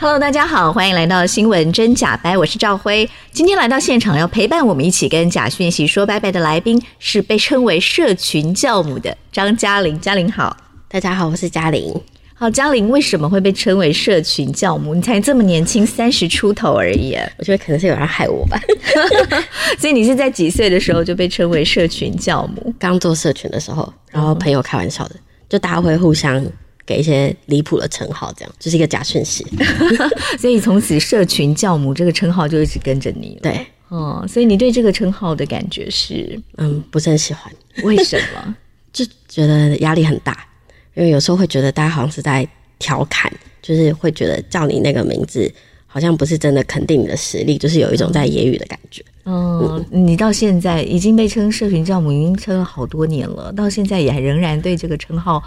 Hello，大家好，欢迎来到新闻真假掰，我是赵辉。今天来到现场要陪伴我们一起跟假讯息说拜拜的来宾，是被称为社群教母的张嘉玲。嘉玲好，大家好，我是嘉玲。好，嘉玲为什么会被称为社群教母？你才这么年轻，三十出头而已。我觉得可能是有人害我吧。所以你是在几岁的时候就被称为社群教母？刚做社群的时候，然后朋友开玩笑的，就大家会互相。给一些离谱的称号，这样就是一个假讯息，所以从此“社群教母”这个称号就一直跟着你。对，哦，所以你对这个称号的感觉是，嗯，不是很喜欢。为什么？就觉得压力很大，因为有时候会觉得大家好像是在调侃，就是会觉得叫你那个名字，好像不是真的肯定你的实力，就是有一种在揶揄的感觉。嗯，嗯，你到现在已经被称“社群教母”，已经称了好多年了，到现在也还仍然对这个称号。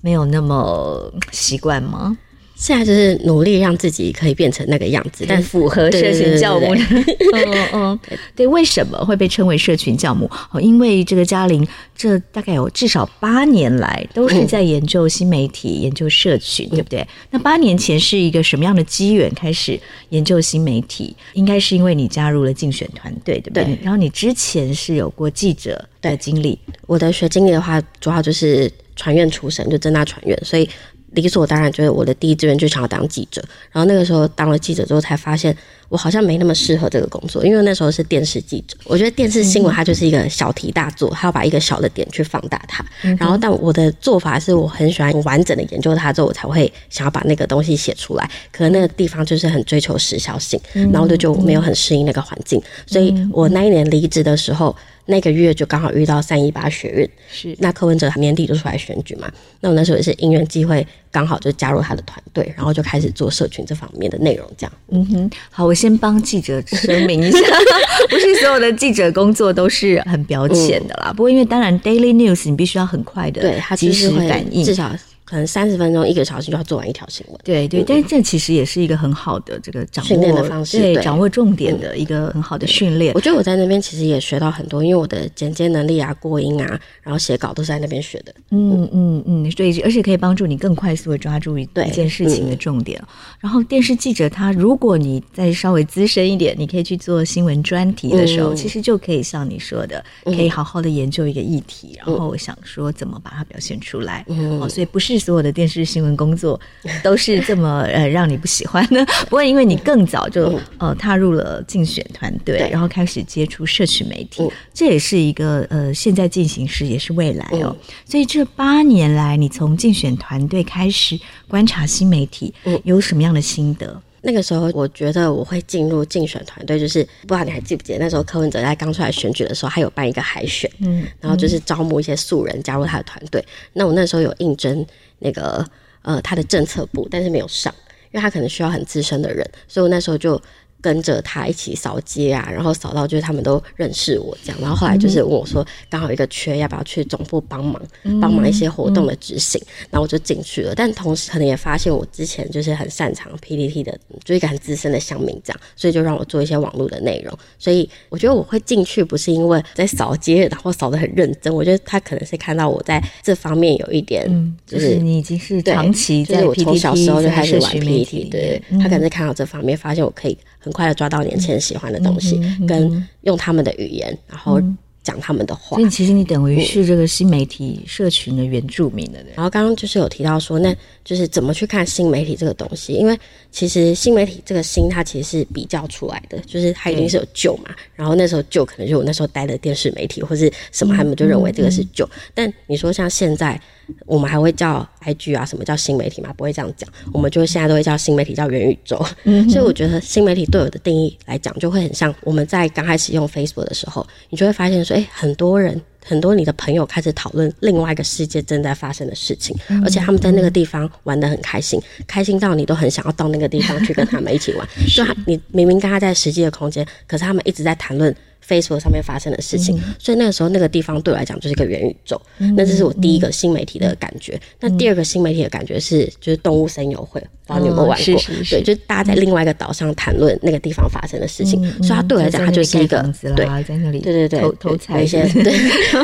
没有那么习惯吗？现在就是努力让自己可以变成那个样子，但符合社群教母。嗯嗯，对，为什么会被称为社群教母？哦，因为这个嘉玲，这大概有至少八年来都是在研究新媒体、嗯、研究社群，对不对？那八年前是一个什么样的机缘开始研究新媒体？应该是因为你加入了竞选团队，对不对？对，然后你之前是有过记者的经历，我的学经历的话，主要就是传院出身，就政大传院，所以。理所当然，就是我的第一志愿就想要当记者。然后那个时候当了记者之后，才发现我好像没那么适合这个工作，因为那时候是电视记者。我觉得电视新闻它就是一个小题大做，它要把一个小的点去放大它。然后，但我的做法是我很喜欢完整的研究它之后，我才会想要把那个东西写出来。可能那个地方就是很追求时效性，然后就就没有很适应那个环境。所以我那一年离职的时候。那个月就刚好遇到三一八学运，是那柯文哲年底就出来选举嘛，那我那时候也是因缘机会，刚好就加入他的团队，然后就开始做社群这方面的内容，这样。嗯哼，好，我先帮记者声明一下，不是所有的记者工作都是很表浅的啦。嗯、不过因为当然 daily news 你必须要很快的，对，他及时反应，至少。可能三十分钟一个小时就要做完一条新闻，对对，但是这其实也是一个很好的这个掌握训练的方式，对，掌握重点的一个很好的训练。我觉得我在那边其实也学到很多，因为我的剪接能力啊、过音啊，然后写稿都是在那边学的。嗯嗯嗯，对，而且可以帮助你更快速的抓住一一件事情的重点。然后电视记者他，如果你再稍微资深一点，你可以去做新闻专题的时候，其实就可以像你说的，可以好好的研究一个议题，然后想说怎么把它表现出来。哦，所以不是所有的电视新闻工作 都是这么呃让你不喜欢的，不过因为你更早就呃踏入了竞选团队，然后开始接触社区媒体，这也是一个呃现在进行时，也是未来哦。所以这八年来，你从竞选团队开始观察新媒体，有什么样的心得？那个时候我觉得我会进入竞选团队，就是不知道你还记不记得那时候柯文哲在刚出来选举的时候，他有办一个海选，嗯，然后就是招募一些素人加入他的团队。那我那时候有应征。那个呃，他的政策部，但是没有上，因为他可能需要很资深的人，所以我那时候就跟着他一起扫街啊，然后扫到就是他们都认识我这样，然后后来就是问我说，刚好一个缺，要不要去总部帮忙，帮忙一些活动的执行，然后我就进去了。但同时可能也发现我之前就是很擅长 PPT 的，就一个很资深的乡民这样，所以就让我做一些网络的内容。所以我觉得我会进去不是因为在扫街，然后扫的很认真，我觉得他可能是看到我在这方面有一点，就是你已经是长期在 PTT，就是我从小时候就开始玩 PPT，对，他可能是看到这方面，发现我可以。很快的抓到年轻人喜欢的东西，跟用他们的语言，然后讲他们的话。所以其实你等于是这个新媒体社群的原住民的人。然后刚刚就是有提到说，那就是怎么去看新媒体这个东西？因为其实新媒体这个新，它其实是比较出来的，就是它一定是有旧嘛。然后那时候旧可能就我那时候待的电视媒体或是什么，他们就认为这个是旧。但你说像现在。我们还会叫 IG 啊，什么叫新媒体嘛？不会这样讲，我们就现在都会叫新媒体叫元宇宙。嗯、所以我觉得新媒体对我的定义来讲，就会很像我们在刚开始用 Facebook 的时候，你就会发现说，哎，很多人很多你的朋友开始讨论另外一个世界正在发生的事情，嗯、而且他们在那个地方玩的很开心，嗯、开心到你都很想要到那个地方去跟他们一起玩。就他你明明跟他在实际的空间，可是他们一直在谈论。Facebook 上面发生的事情，嗯、所以那个时候那个地方对我来讲就是一个元宇宙。嗯、那这是我第一个新媒体的感觉。嗯、那第二个新媒体的感觉是，就是动物森友会，不知道你有没有玩过？哦、是是是对，就是大家在另外一个岛上谈论那个地方发生的事情。嗯、所以它对我来讲，它就是一个对，在那里对对对，偷采一些对，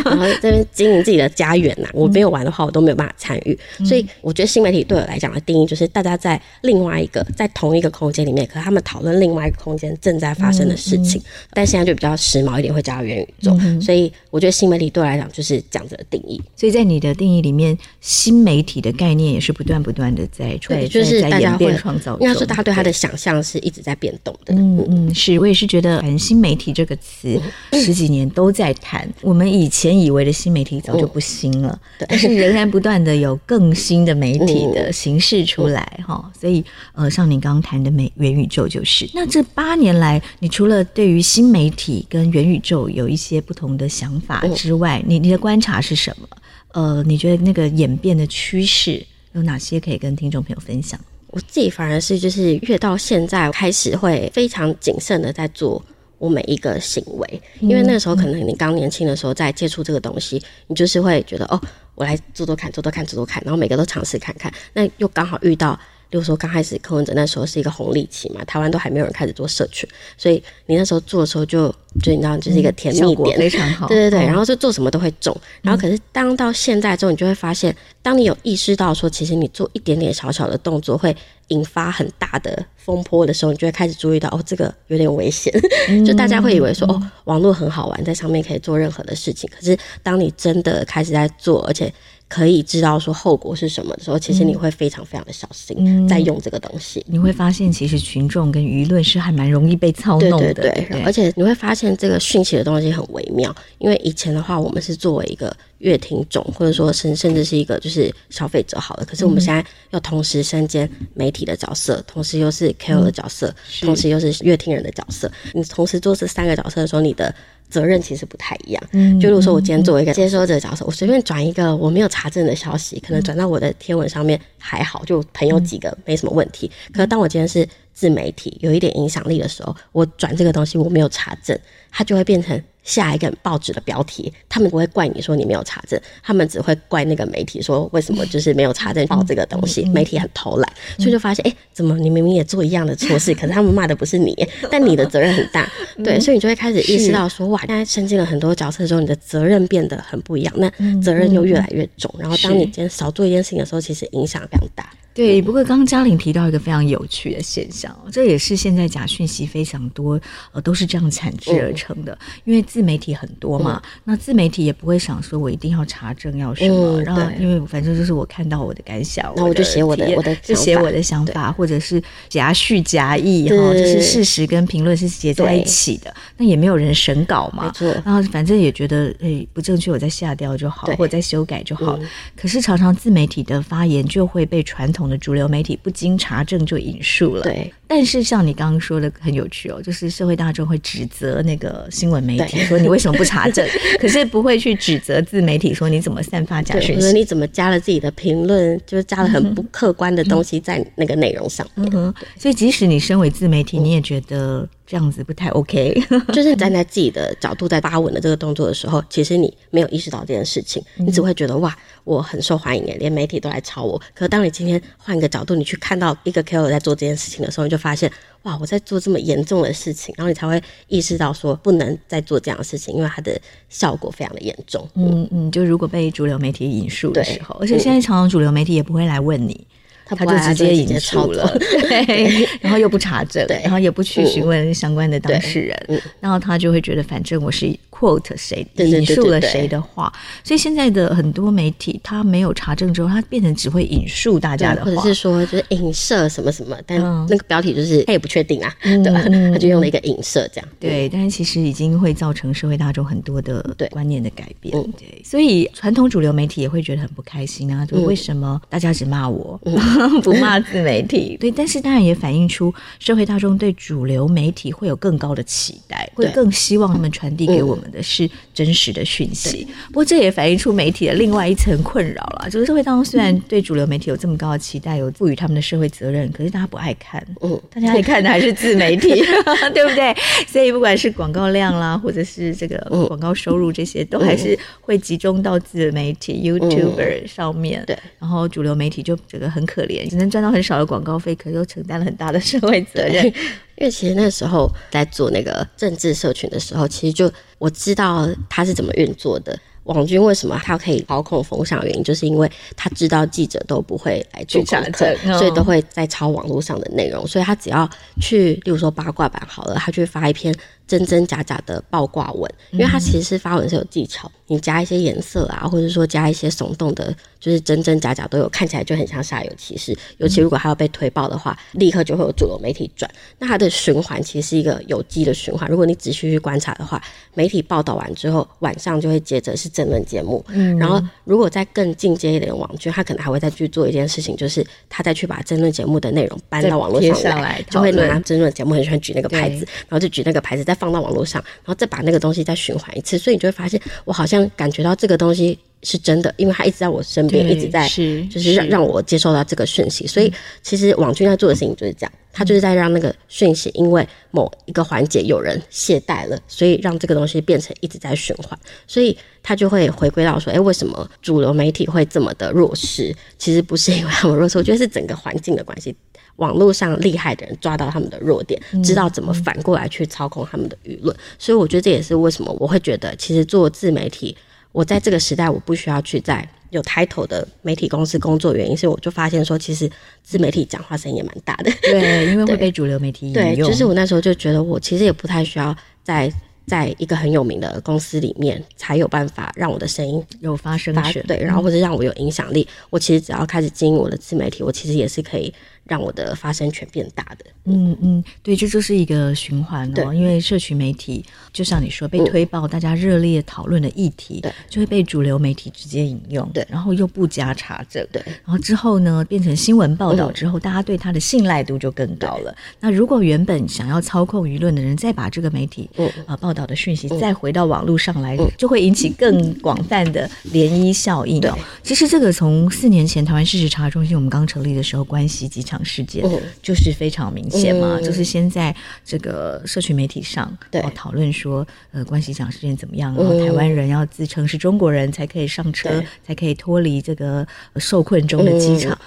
然后在这边经营自己的家园呐。我没有玩的话，我都没有办法参与。嗯、所以我觉得新媒体对我来讲的定义，就是大家在另外一个在同一个空间里面，可他们讨论另外一个空间正在发生的事情。但现在就比较时髦一点，会加入元宇宙。嗯、所以我觉得新媒体对我来讲就是这样子的定义。所以在你的定义里面，新媒体的概念也是不断不断的在对，就是大家会创造。应该说，大家对他的想象是一直在变动的。嗯嗯，是我也是觉得，反正新媒体这个词十几年都在谈。我们以前以为的新媒体早就不新了，嗯、但是仍然不断的有更新的媒体的形式出来哈。嗯、所以呃，像你刚刚谈的美元宇宙就是。那这八年来，你除了对于新媒体跟元宇宙有一些不同的想法之外，你你的观察是什么？呃，你觉得那个演变的趋势有哪些可以跟听众朋友分享？我自己反而是就是越到现在开始会非常谨慎的在做我每一个行为，因为那个时候可能你刚年轻的时候在接触这个东西，你就是会觉得哦，我来做做看，做做看，做做看，然后每个都尝试看看，那又刚好遇到。比如说，刚开始柯文哲那时候是一个红利期嘛，台湾都还没有人开始做社群，所以你那时候做的时候就就你知道，就是一个甜蜜点，非常好。对对对，然后就做什么都会中。然后可是当到现在之后，你就会发现，当你有意识到说，其实你做一点点小小的动作会引发很大的风波的时候，你就会开始注意到，哦，这个有点危险。就大家会以为说，哦，网络很好玩，在上面可以做任何的事情。可是当你真的开始在做，而且可以知道说后果是什么的时候，其实你会非常非常的小心在用这个东西。你会发现，其实群众跟舆论是还蛮容易被操弄的。对对对，而且你会发现这个讯息的东西很微妙。因为以前的话，我们是作为一个乐听众，或者说甚甚至是一个就是消费者好了。可是我们现在要同时身兼媒体的角色，同时又是 KOL 的角色，同时又是乐听人的角色。你同时做这三个角色的时候，你的责任其实不太一样，嗯，就如果说我今天作为一个接收者的角色，我随便转一个我没有查证的消息，可能转到我的贴文上面还好，就朋友几个没什么问题。可是当我今天是自媒体，有一点影响力的时候，我转这个东西我没有查证，它就会变成。下一个报纸的标题，他们不会怪你说你没有查证，他们只会怪那个媒体说为什么就是没有查证报这个东西，媒体很偷懒，所以就发现哎、欸，怎么你明明也做一样的错事，可是他们骂的不是你，但你的责任很大，对，所以你就会开始意识到说哇，现在身经了很多角色之后，你的责任变得很不一样，那责任又越来越重，然后当你今天少做一件事情的时候，其实影响非常大。对，不过刚刚嘉玲提到一个非常有趣的现象，这也是现在假讯息非常多，呃，都是这样产制而成的。嗯、因为自媒体很多嘛，嗯、那自媒体也不会想说我一定要查证要什么，嗯、然后因为反正就是我看到我的感想，那我就写我的我的就写我的想法，或者是夹叙夹议哈，就是事实跟评论是结在一起的。那也没有人审稿嘛，然后反正也觉得诶不正确，我再下掉就好，或者再修改就好。可是常常自媒体的发言就会被传统的主流媒体不经查证就引述了，对。但是像你刚刚说的很有趣哦，就是社会大众会指责那个新闻媒体说你为什么不查证，可是不会去指责自媒体说你怎么散发假讯息，你怎么加了自己的评论，就是加了很不客观的东西在那个内容上面。所以即使你身为自媒体，你也觉得这样子不太 OK，就是你站在自己的角度在发文的这个动作的时候，其实你没有意识到这件事情，你只会觉得哇，我很受欢迎耶，连媒体都来抄我。可是当你今天换一个角度，你去看到一个 KOL 在做这件事情的时候，你就发现哇，我在做这么严重的事情，然后你才会意识到说不能再做这样的事情，因为它的效果非常的严重。嗯嗯，就如果被主流媒体引述的时候，而且现在常常主流媒体也不会来问你。他就直接引述了，对，然后又不查证，对，然后也不去询问相关的当事人，然后他就会觉得反正我是 quote 谁引述了谁的话，所以现在的很多媒体他没有查证之后，他变成只会引述大家的话，或者是说就是影射什么什么，但那个标题就是他也不确定啊，对吧？他就用了一个影射这样，对，但是其实已经会造成社会大众很多的观念的改变，对，所以传统主流媒体也会觉得很不开心啊，就为什么大家只骂我？不骂自媒体，对，但是当然也反映出社会大众对主流媒体会有更高的期待，会更希望他们传递给我们们的是真实的讯息。不过这也反映出媒体的另外一层困扰了，就是社会当中虽然对主流媒体有这么高的期待，有赋予他们的社会责任，可是大家不爱看，嗯，大家爱看的还是自媒体，对不对？所以不管是广告量啦，或者是这个广告收入这些，都还是会集中到自媒体 YouTuber 上面。对，然后主流媒体就这个很可怜，只能赚到很少的广告费，可是又承担了很大的社会责任。因为其实那时候在做那个政治社群的时候，其实就我知道他是怎么运作的。网军为什么他可以操控风向？原因就是因为他知道记者都不会来做功课，所以都会在抄网络上的内容。所以他只要去，例如说八卦版好了，他就会发一篇。真真假假的爆挂文，因为它其实是发文是有技巧，你加一些颜色啊，或者说加一些耸动的，就是真真假假都有，看起来就很像煞有其事。尤其如果它要被推爆的话，立刻就会有主流媒体转。那它的循环其实是一个有机的循环。如果你仔细去观察的话，媒体报道完之后，晚上就会接着是争论节目。嗯，然后如果再更进阶一点的网剧，他可能还会再去做一件事情，就是他再去把争论节目的内容搬到网络上来，就会拿争论节目很喜欢举那个牌子，然后就举那个牌子在。放到网络上，然后再把那个东西再循环一次，所以你就会发现，我好像感觉到这个东西是真的，因为它一直在我身边，一直在，是就是让让我接受到这个讯息。所以其实网军在做的事情就是这样，他就是在让那个讯息，因为某一个环节有人懈怠了，所以让这个东西变成一直在循环，所以他就会回归到说，哎，为什么主流媒体会这么的弱势？其实不是因为他们弱势，我觉得是整个环境的关系。网络上厉害的人抓到他们的弱点，知道怎么反过来去操控他们的舆论，所以我觉得这也是为什么我会觉得，其实做自媒体，我在这个时代我不需要去在有 title 的媒体公司工作，原因是我就发现说，其实自媒体讲话声音也蛮大的，对，因为 会被主流媒体引用。对，就是我那时候就觉得，我其实也不太需要在在一个很有名的公司里面才有办法让我的声音有发声权，对，然后或者让我有影响力。我其实只要开始经营我的自媒体，我其实也是可以。让我的发声权变大的，嗯嗯，对，这就是一个循环哦。因为社群媒体，就像你说，被推爆，大家热烈讨论的议题，对，就会被主流媒体直接引用，对，然后又不加查证，对，然后之后呢，变成新闻报道之后，大家对他的信赖度就更高了。那如果原本想要操控舆论的人，再把这个媒体啊报道的讯息再回到网络上来，就会引起更广泛的涟漪效应。对，其实这个从四年前台湾事实查核中心我们刚成立的时候，关系几场。事件就是非常明显嘛，就是先在这个社群媒体上，对，讨论说，呃，关系讲事件怎么样，然后台湾人要自称是中国人才可以上车，才可以脱离这个受困中的机场。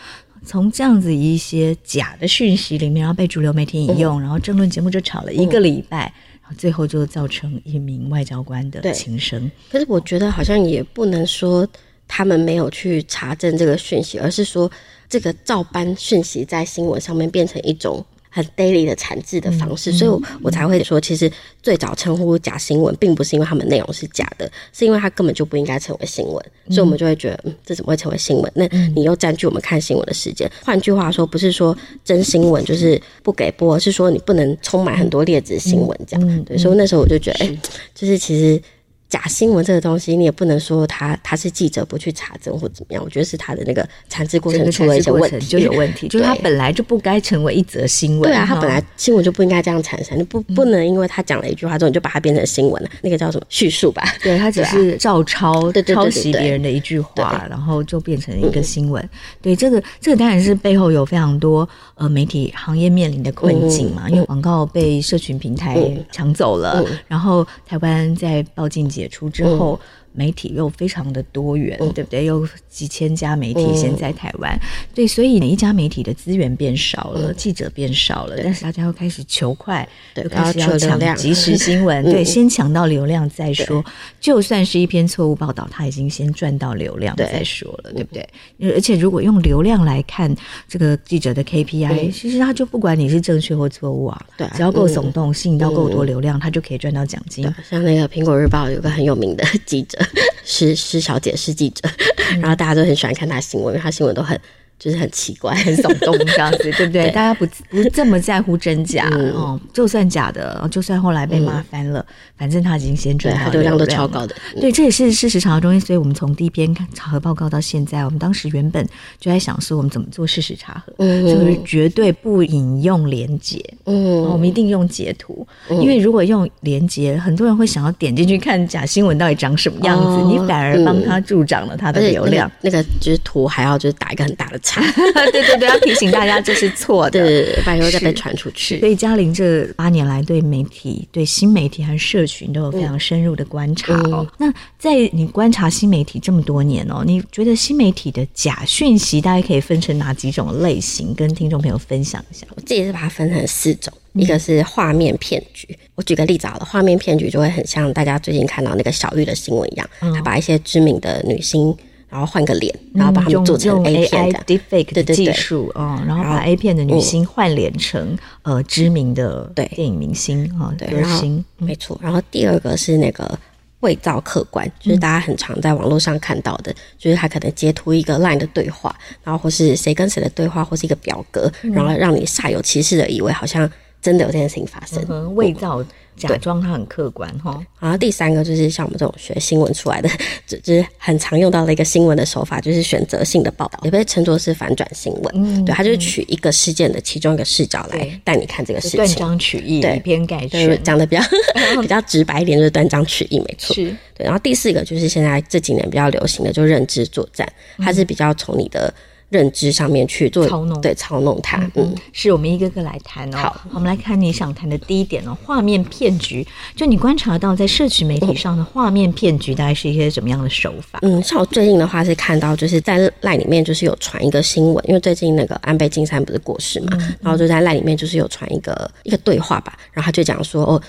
从这样子一些假的讯息里面，然后被主流媒体引用，然后政论节目就吵了一个礼拜，然后最后就造成一名外交官的轻生。可是我觉得好像也不能说他们没有去查证这个讯息，而是说。这个照搬讯息在新闻上面变成一种很 daily 的产制的方式，嗯、所以我，我才会说，其实最早称呼假新闻，并不是因为他们内容是假的，是因为它根本就不应该成为新闻，嗯、所以我们就会觉得，嗯，这怎么会成为新闻？那你又占据我们看新闻的时间。换句话说，不是说真新闻就是不给播，是说你不能充满很多劣质新闻这样。对，所以那时候我就觉得，哎是，就是其实。假新闻这个东西，你也不能说他他是记者不去查证或怎么样，我觉得是他的那个产制过程出了一些问题，就有问题，就是他本来就不该成为一则新闻。对啊，他本来新闻就不应该这样产生，你不不能因为他讲了一句话之后，你就把它变成新闻了，那个叫什么叙述吧？对，他只是照抄抄袭别人的一句话，然后就变成一个新闻。对，这个这个当然是背后有非常多呃媒体行业面临的困境嘛，因为广告被社群平台抢走了，然后台湾在报禁解除之后，媒体又非常的多元，对不对？有几千家媒体现在台湾，对，所以每一家媒体的资源变少了，记者变少了，但是大家又开始求快，又开始要抢即时新闻，对，先抢到流量再说。就算是一篇错误报道，他已经先赚到流量再说了，对不对？而且如果用流量来看这个记者的 KPI，其实他就不管你是正确或错误啊，对，只要够耸动，吸引到够多流量，他就可以赚到奖金。像那个苹果日报有个很有名的记者。是是 小姐是记者，然后大家都很喜欢看她新闻，因为她新闻都很就是很奇怪、很耸动这样子，对不对？大家不不这么在乎真假、嗯、哦，就算假的，就算后来被骂翻了，嗯、反正他已经先赚到流量，都超高的。嗯、对，这也是事实查核中心。所以我们从第一篇查核报告到现在，我们当时原本就在想说，我们怎么做事实查核，嗯，就是绝对不引用连结，嗯，我们一定用截图，嗯、因为如果用连结，很多人会想要点进去看假新闻到底长什么样子，哦、你反而帮他助长了他的流量。那个、那个就是图还要就是打一个很大的。对对对，要提醒大家这是错的，对，不然又再被传出去。所以嘉玲这八年来对媒体、对新媒体和社群都有非常深入的观察哦。嗯、那在你观察新媒体这么多年哦，你觉得新媒体的假讯息大概可以分成哪几种类型？跟听众朋友分享一下。我自己是把它分成四种，一个是画面骗局。嗯、我举个例子好了，画面骗局就会很像大家最近看到那个小玉的新闻一样，他把一些知名的女星。然后换个脸，然后把他们做成 A 片的 deepfake 的技术啊，然后把 A 片的女星换脸成呃知名的电影明星啊，歌星，没错。然后第二个是那个伪造客观，就是大家很常在网络上看到的，就是他可能截图一个 LINE 的对话，然后或是谁跟谁的对话，或是一个表格，然后让你煞有其事的以为好像真的有这件事情发生，伪造。假装他很客观哈，然后第三个就是像我们这种学新闻出来的，就就是很常用到的一个新闻的手法，就是选择性的报道，也被称作是反转新闻。嗯，对，他就是取一个事件的其中一个视角来带你看这个事情，断章取义，对，以偏概全，讲的比较 比较直白一点，就是断章取义，没错。是，对。然后第四个就是现在这几年比较流行的，就是认知作战，它是比较从你的。认知上面去做操弄，对，操弄它，嗯，嗯，是我们一个个来谈哦。好，我们来看你想谈的第一点哦，画面骗局。就你观察到在社群媒体上的画面骗局，大概是一些什么样的手法？嗯，像我最近的话是看到，就是在赖里面就是有传一个新闻，因为最近那个安倍晋三不是过世嘛，嗯、然后就在赖里面就是有传一个一个对话吧，然后他就讲说哦。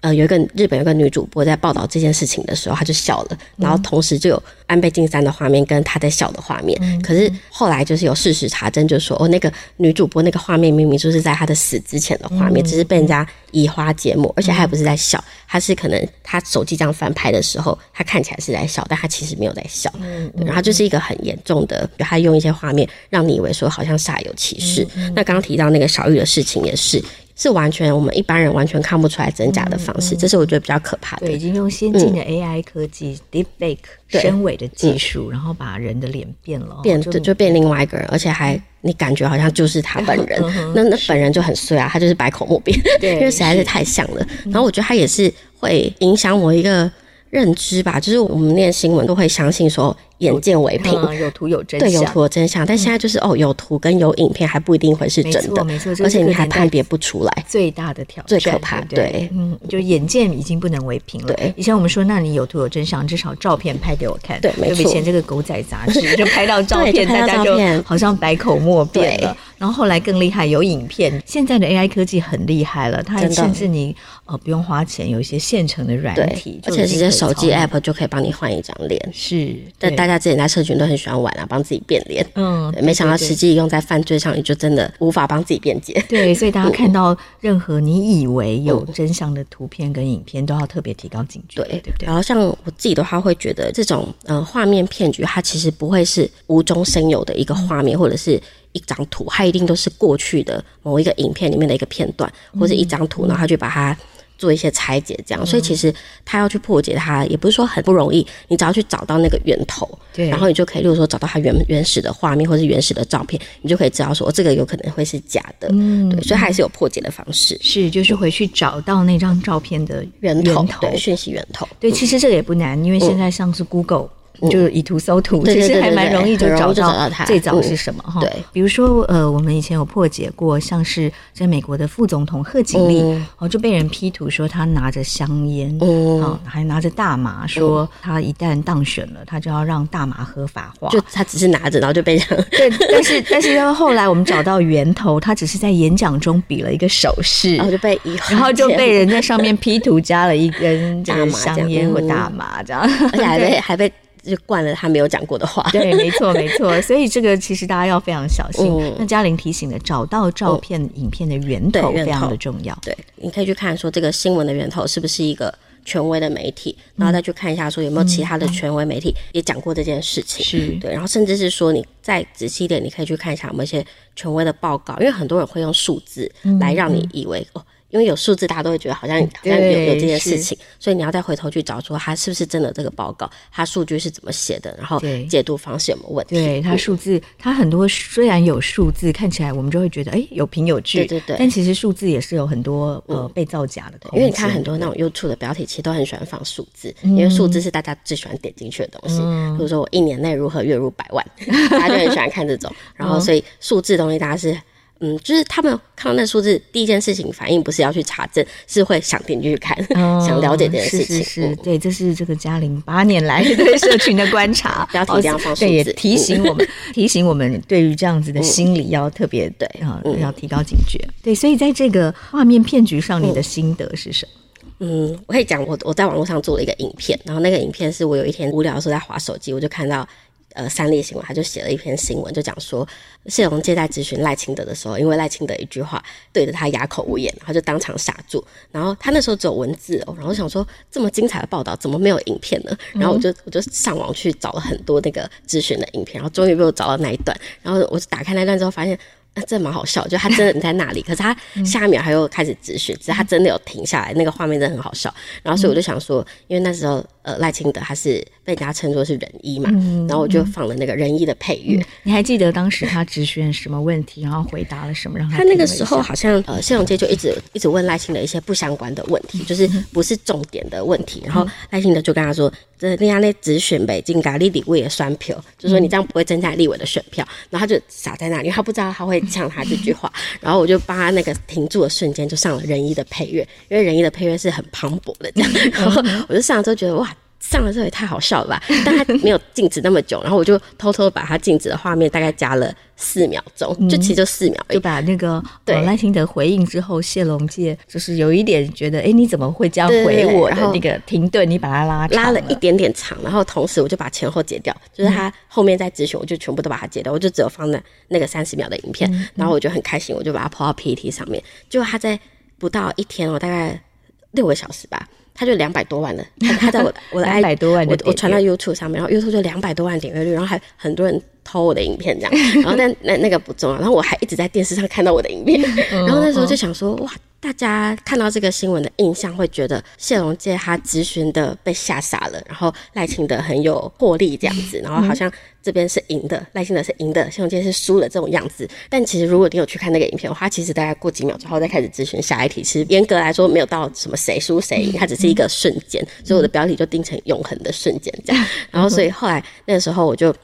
呃，有一个日本有个女主播在报道这件事情的时候，她就笑了，然后同时就有安倍晋三的画面跟她在笑的画面。嗯、可是后来就是有事实查证，就说哦，那个女主播那个画面明明就是在她的死之前的画面，嗯、只是被人家移花接木，而且她也不是在笑，她是可能她手机这样翻拍的时候，她看起来是在笑，但她其实没有在笑。嗯，然后就是一个很严重的，她用一些画面让你以为说好像煞有其事。嗯、那刚刚提到那个小玉的事情也是。是完全我们一般人完全看不出来真假的方式，这是我觉得比较可怕的。对，已经用先进的 AI 科技 Deepfake 深伪的技术，然后把人的脸变了，变就就变另外一个人，而且还你感觉好像就是他本人。那那本人就很衰啊，他就是百口莫辩，因为实在是太像了。然后我觉得他也是会影响我一个认知吧，就是我们念新闻都会相信说。眼见为凭，有，有图有真相，对，有图有真相。但现在就是、嗯、哦，有图跟有影片还不一定会是真的，没错，没错，而且你还判别不出来。最大的挑战，最可怕，对，对嗯，就眼见已经不能为凭了。对，以前我们说，那你有图有真相，至少照片拍给我看。对，没错。以前这个狗仔杂志就拍到照片，大家就好像百口莫辩了。对然后后来更厉害，有影片。现在的 AI 科技很厉害了，它甚至你呃不用花钱，有一些现成的软体，而且直接手机 App 就可以帮你换一张脸。是，但大家之前在社群都。很喜欢玩啊，帮自己变脸。嗯，没想到实际用在犯罪上，你就真的无法帮自己辩解。对，所以大家看到任何你以为有真相的图片跟影片，都要特别提高警觉。对，对不对？然后像我自己的话，会觉得这种呃画面骗局，它其实不会是无中生有的一个画面，或者是一张图，它一定都是过去的某一个影片里面的一个片段，或者一张图，然后他就把它。做一些拆解，这样，所以其实他要去破解它，也不是说很不容易。你只要去找到那个源头，对，然后你就可以，例如说找到它原原始的画面或是原始的照片，你就可以知道说这个有可能会是假的，嗯，对，所以还是有破解的方式。是，就是回去找到那张照片的源头，对，讯息源头。对，其实这个也不难，因为现在像是 Google。就是以图搜图，其实还蛮容易就找到最早是什么哈。对，比如说呃，我们以前有破解过，像是在美国的副总统贺锦丽，哦就被人 P 图说他拿着香烟，嗯，还拿着大麻，说他一旦当选了，他就要让大麻合法化。就他只是拿着，然后就被人。对，但是但是后来我们找到源头，他只是在演讲中比了一个手势，然后就被然后就被人在上面 P 图加了一根这个香烟或大麻这样，而且还被 还被。就惯了他没有讲过的话，对，没错，没错。所以这个其实大家要非常小心。嗯、那嘉玲提醒的，找到照片、嗯、影片的源头非常的重要。对，你可以去看说这个新闻的源头是不是一个权威的媒体，然后再去看一下说有没有其他的权威媒体也讲过这件事情。是对，然后甚至是说你再仔细一点，你可以去看一下有没有一些权威的报告，因为很多人会用数字来让你以为哦。因为有数字，大家都会觉得好像好像有有这件事情，所以你要再回头去找说它是不是真的这个报告，它数据是怎么写的，然后解读方式有没有问题？对，它数字，它很多虽然有数字，看起来我们就会觉得哎有凭有据，对对对，但其实数字也是有很多呃被造假的。因为你看很多那种 YouTube 的标题，其实都很喜欢放数字，因为数字是大家最喜欢点进去的东西。比如说我一年内如何月入百万，大家就很喜欢看这种，然后所以数字东西大家是。嗯，就是他们看到那数字，第一件事情反应不是要去查证，是会想点进去看，哦、想了解这件事情。是是是，嗯、对，这是这个嘉玲八年来 对社群的观察。不要提这样方式，对，也提醒我们，嗯、提醒我们对于这样子的心理要特别对啊，要提高警觉。嗯、对，所以在这个画面骗局上，你的心得是什么？嗯，我可以讲，我我在网络上做了一个影片，然后那个影片是我有一天无聊的时候在划手机，我就看到。呃，三立新闻他就写了一篇新闻，就讲说谢龙介在咨询赖清德的时候，因为赖清德一句话对着他哑口无言，然后就当场傻住。然后他那时候只有文字哦，然后想说这么精彩的报道怎么没有影片呢？然后我就我就上网去找了很多那个咨询的影片，然后终于被我找到那一段。然后我就打开那段之后发现。那真的蛮好笑，就他真的你在那里，可是他 下一秒他又开始质询，只是他真的有停下来，那个画面真的很好笑。然后所以我就想说，因为那时候呃赖清德他是被人家称作是仁医嘛，然后我就放了那个仁医的配乐。你还记得当时他直选什么问题，然后回答了什么？让他他那个时候好像呃谢永介就一直一直问赖清德一些不相关的问题，就是不是重点的问题。然后赖清德就跟他说。这那样那直选北京咖喱立委的选票，就说你这样不会增加立委的选票，然后他就傻在那里，因为他不知道他会呛他这句话，然后我就帮他那个停住的瞬间就上了仁医的配乐，因为仁医的配乐是很磅礴的这样，然后我就上了之后觉得哇。上了之后也太好笑了吧！但他没有静止那么久，然后我就偷偷把他静止的画面大概加了四秒钟，嗯、就其实就四秒，就把那个对赖清德回应之后，谢龙介就是有一点觉得，哎、欸，你怎么会这样回我的那个停顿？你把它拉拉了一点点长，然后同时我就把前后截掉，就是他后面在咨询，我就全部都把它截掉，我就只有放在那个三十秒的影片，然后我就很开心，我就把它抛到 PPT 上面，就他在不到一天哦，大概六个小时吧。他就两百多万了，他他在我的我的 I 百多万，我我传到 YouTube 上面，然后 YouTube 就两百多万点阅率，然后还很多人偷我的影片这样，然后但那那个不重要，然后我还一直在电视上看到我的影片，然后那时候就想说哇。大家看到这个新闻的印象会觉得谢龙介他咨询的被吓傻了，然后赖清德很有魄力这样子，然后好像这边是赢的，赖清德是赢的，谢龙介是输了这种样子。但其实如果你有去看那个影片的话，其实大概过几秒之后再开始咨询下一题，其实严格来说没有到什么谁输谁赢，它只是一个瞬间，所以我的标题就定成永恒的瞬间这样。然后所以后来那个时候我就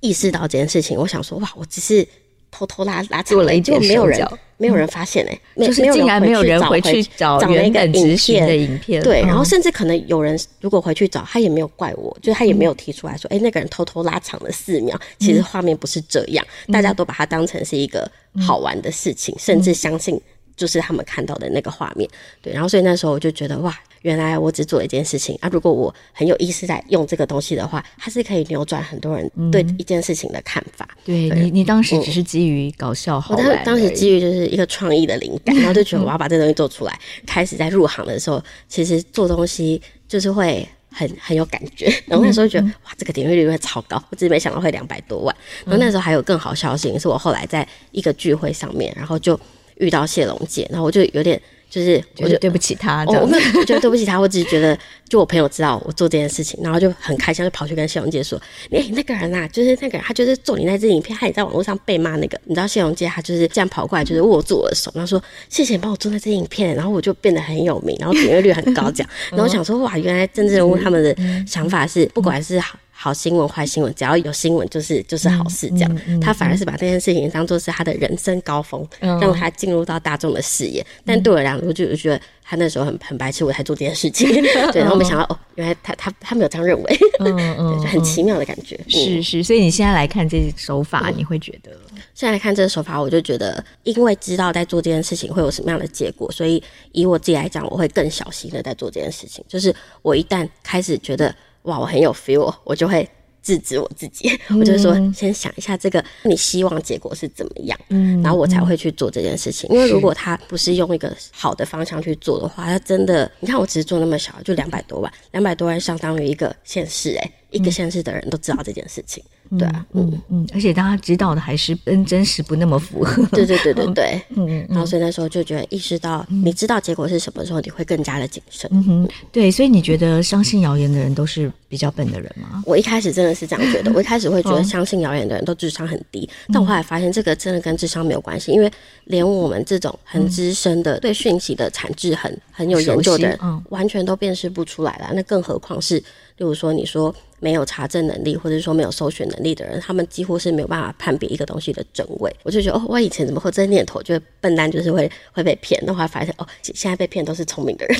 意识到这件事情，我想说哇，我只是。偷偷拉拉长了一件，没有人没有人发现哎、欸，就是竟然没有人回去找原本质询的影片，对，然后甚至可能有人如果回去找，他也没有怪我，就是他也没有提出来说，哎、欸，那个人偷偷拉长了四秒，其实画面不是这样，大家都把它当成是一个好玩的事情，甚至相信。就是他们看到的那个画面，对，然后所以那时候我就觉得哇，原来我只做了一件事情啊！如果我很有意识在用这个东西的话，它是可以扭转很多人对一件事情的看法。嗯、对，对你，你当时只是基于搞笑好玩，我当当时基于就是一个创意的灵感，然后就觉得我要把这东西做出来。开始在入行的时候，其实做东西就是会很很有感觉，然后那时候觉得哇，这个点阅率会超高，我自己没想到会两百多万。然后那时候还有更好消息，是我后来在一个聚会上面，然后就。遇到谢龙姐，然后我就有点就是，我就对不起他，我没有觉得对不起他，我只是觉得，就我朋友知道我做这件事情，然后就很开心，就跑去跟谢荣杰说：“哎、欸，那个人啊，就是那个人，他就是做你那支影片，他也在网络上被骂那个，你知道谢荣杰他就是这样跑过来，就是握住我的手，然后说谢谢你帮我做那支影片，然后我就变得很有名，然后点阅率很高，这样，然后我想说哇，原来政治人物他们的想法是，不管是好。”好新闻、坏新闻，只要有新闻就是就是好事，这样。他反而是把这件事情当做是他的人生高峰，嗯、让他进入到大众的视野。嗯、但对我来说，我就觉得他那时候很很白痴，我才做这件事情。对，然后没想到哦，原来他他他没有这样认为，对，就很奇妙的感觉。嗯、是是，所以你现在来看这手法，你会觉得？现在来看这个手法，我就觉得，因为知道在做这件事情会有什么样的结果，所以以我自己来讲，我会更小心的在做这件事情。就是我一旦开始觉得。哇，我很有 feel，我就会制止我自己，嗯、我就说先想一下这个你希望结果是怎么样，嗯，然后我才会去做这件事情。嗯、因为如果他不是用一个好的方向去做的话，他真的，你看我只是做那么小，就两百多万，两百多万相当于一个县市，哎，一个县市的人都知道这件事情。对啊，嗯嗯，嗯，而且大家知道的还是跟真实不那么符合。对对对对对，嗯嗯，然后所以那时候就觉得意识到，你知道结果是什么时候，你会更加的谨慎。嗯哼，对，所以你觉得相信谣言的人都是比较笨的人吗？我一开始真的是这样觉得，我一开始会觉得相信谣言的人都智商很低，但我后来发现这个真的跟智商没有关系，因为连我们这种很资深的对讯息的产制很很有研究的人，完全都辨识不出来了，那更何况是，例如说你说。没有查证能力，或者说没有搜寻能力的人，他们几乎是没有办法判别一个东西的真伪。我就觉得，哦，我以前怎么会这念头？觉得笨蛋就是会 会被骗，那后来发现，哦，现在被骗都是聪明的人。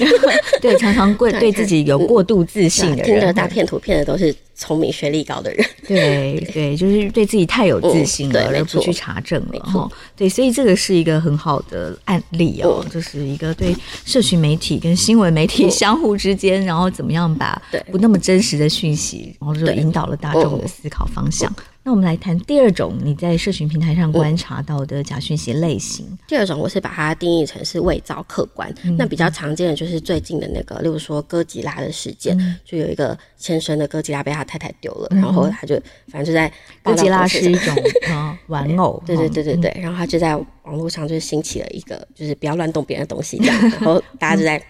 对，常常会对自己有过度自信的人，听着大骗图骗的都是聪明学历高的人。对对，就是对自己太有自信了，嗯、而不去查证了哈。对，所以这个是一个很好的案例哦，嗯、就是一个对社群媒体跟新闻媒体相互之间，嗯、然后怎么样把不那么真实的讯息。然后就引导了大众的思考方向。那我们来谈第二种你在社群平台上观察到的假讯息类型。第二种，我是把它定义成是伪造客观。那比较常见的就是最近的那个，例如说哥吉拉的事件，就有一个牵生的哥吉拉被他太太丢了，然后他就反正就在哥吉拉是一种 玩偶，对对对对对。然后他就在网络上就兴起了一个，就是不要乱动别人的东西这样，然后大家就在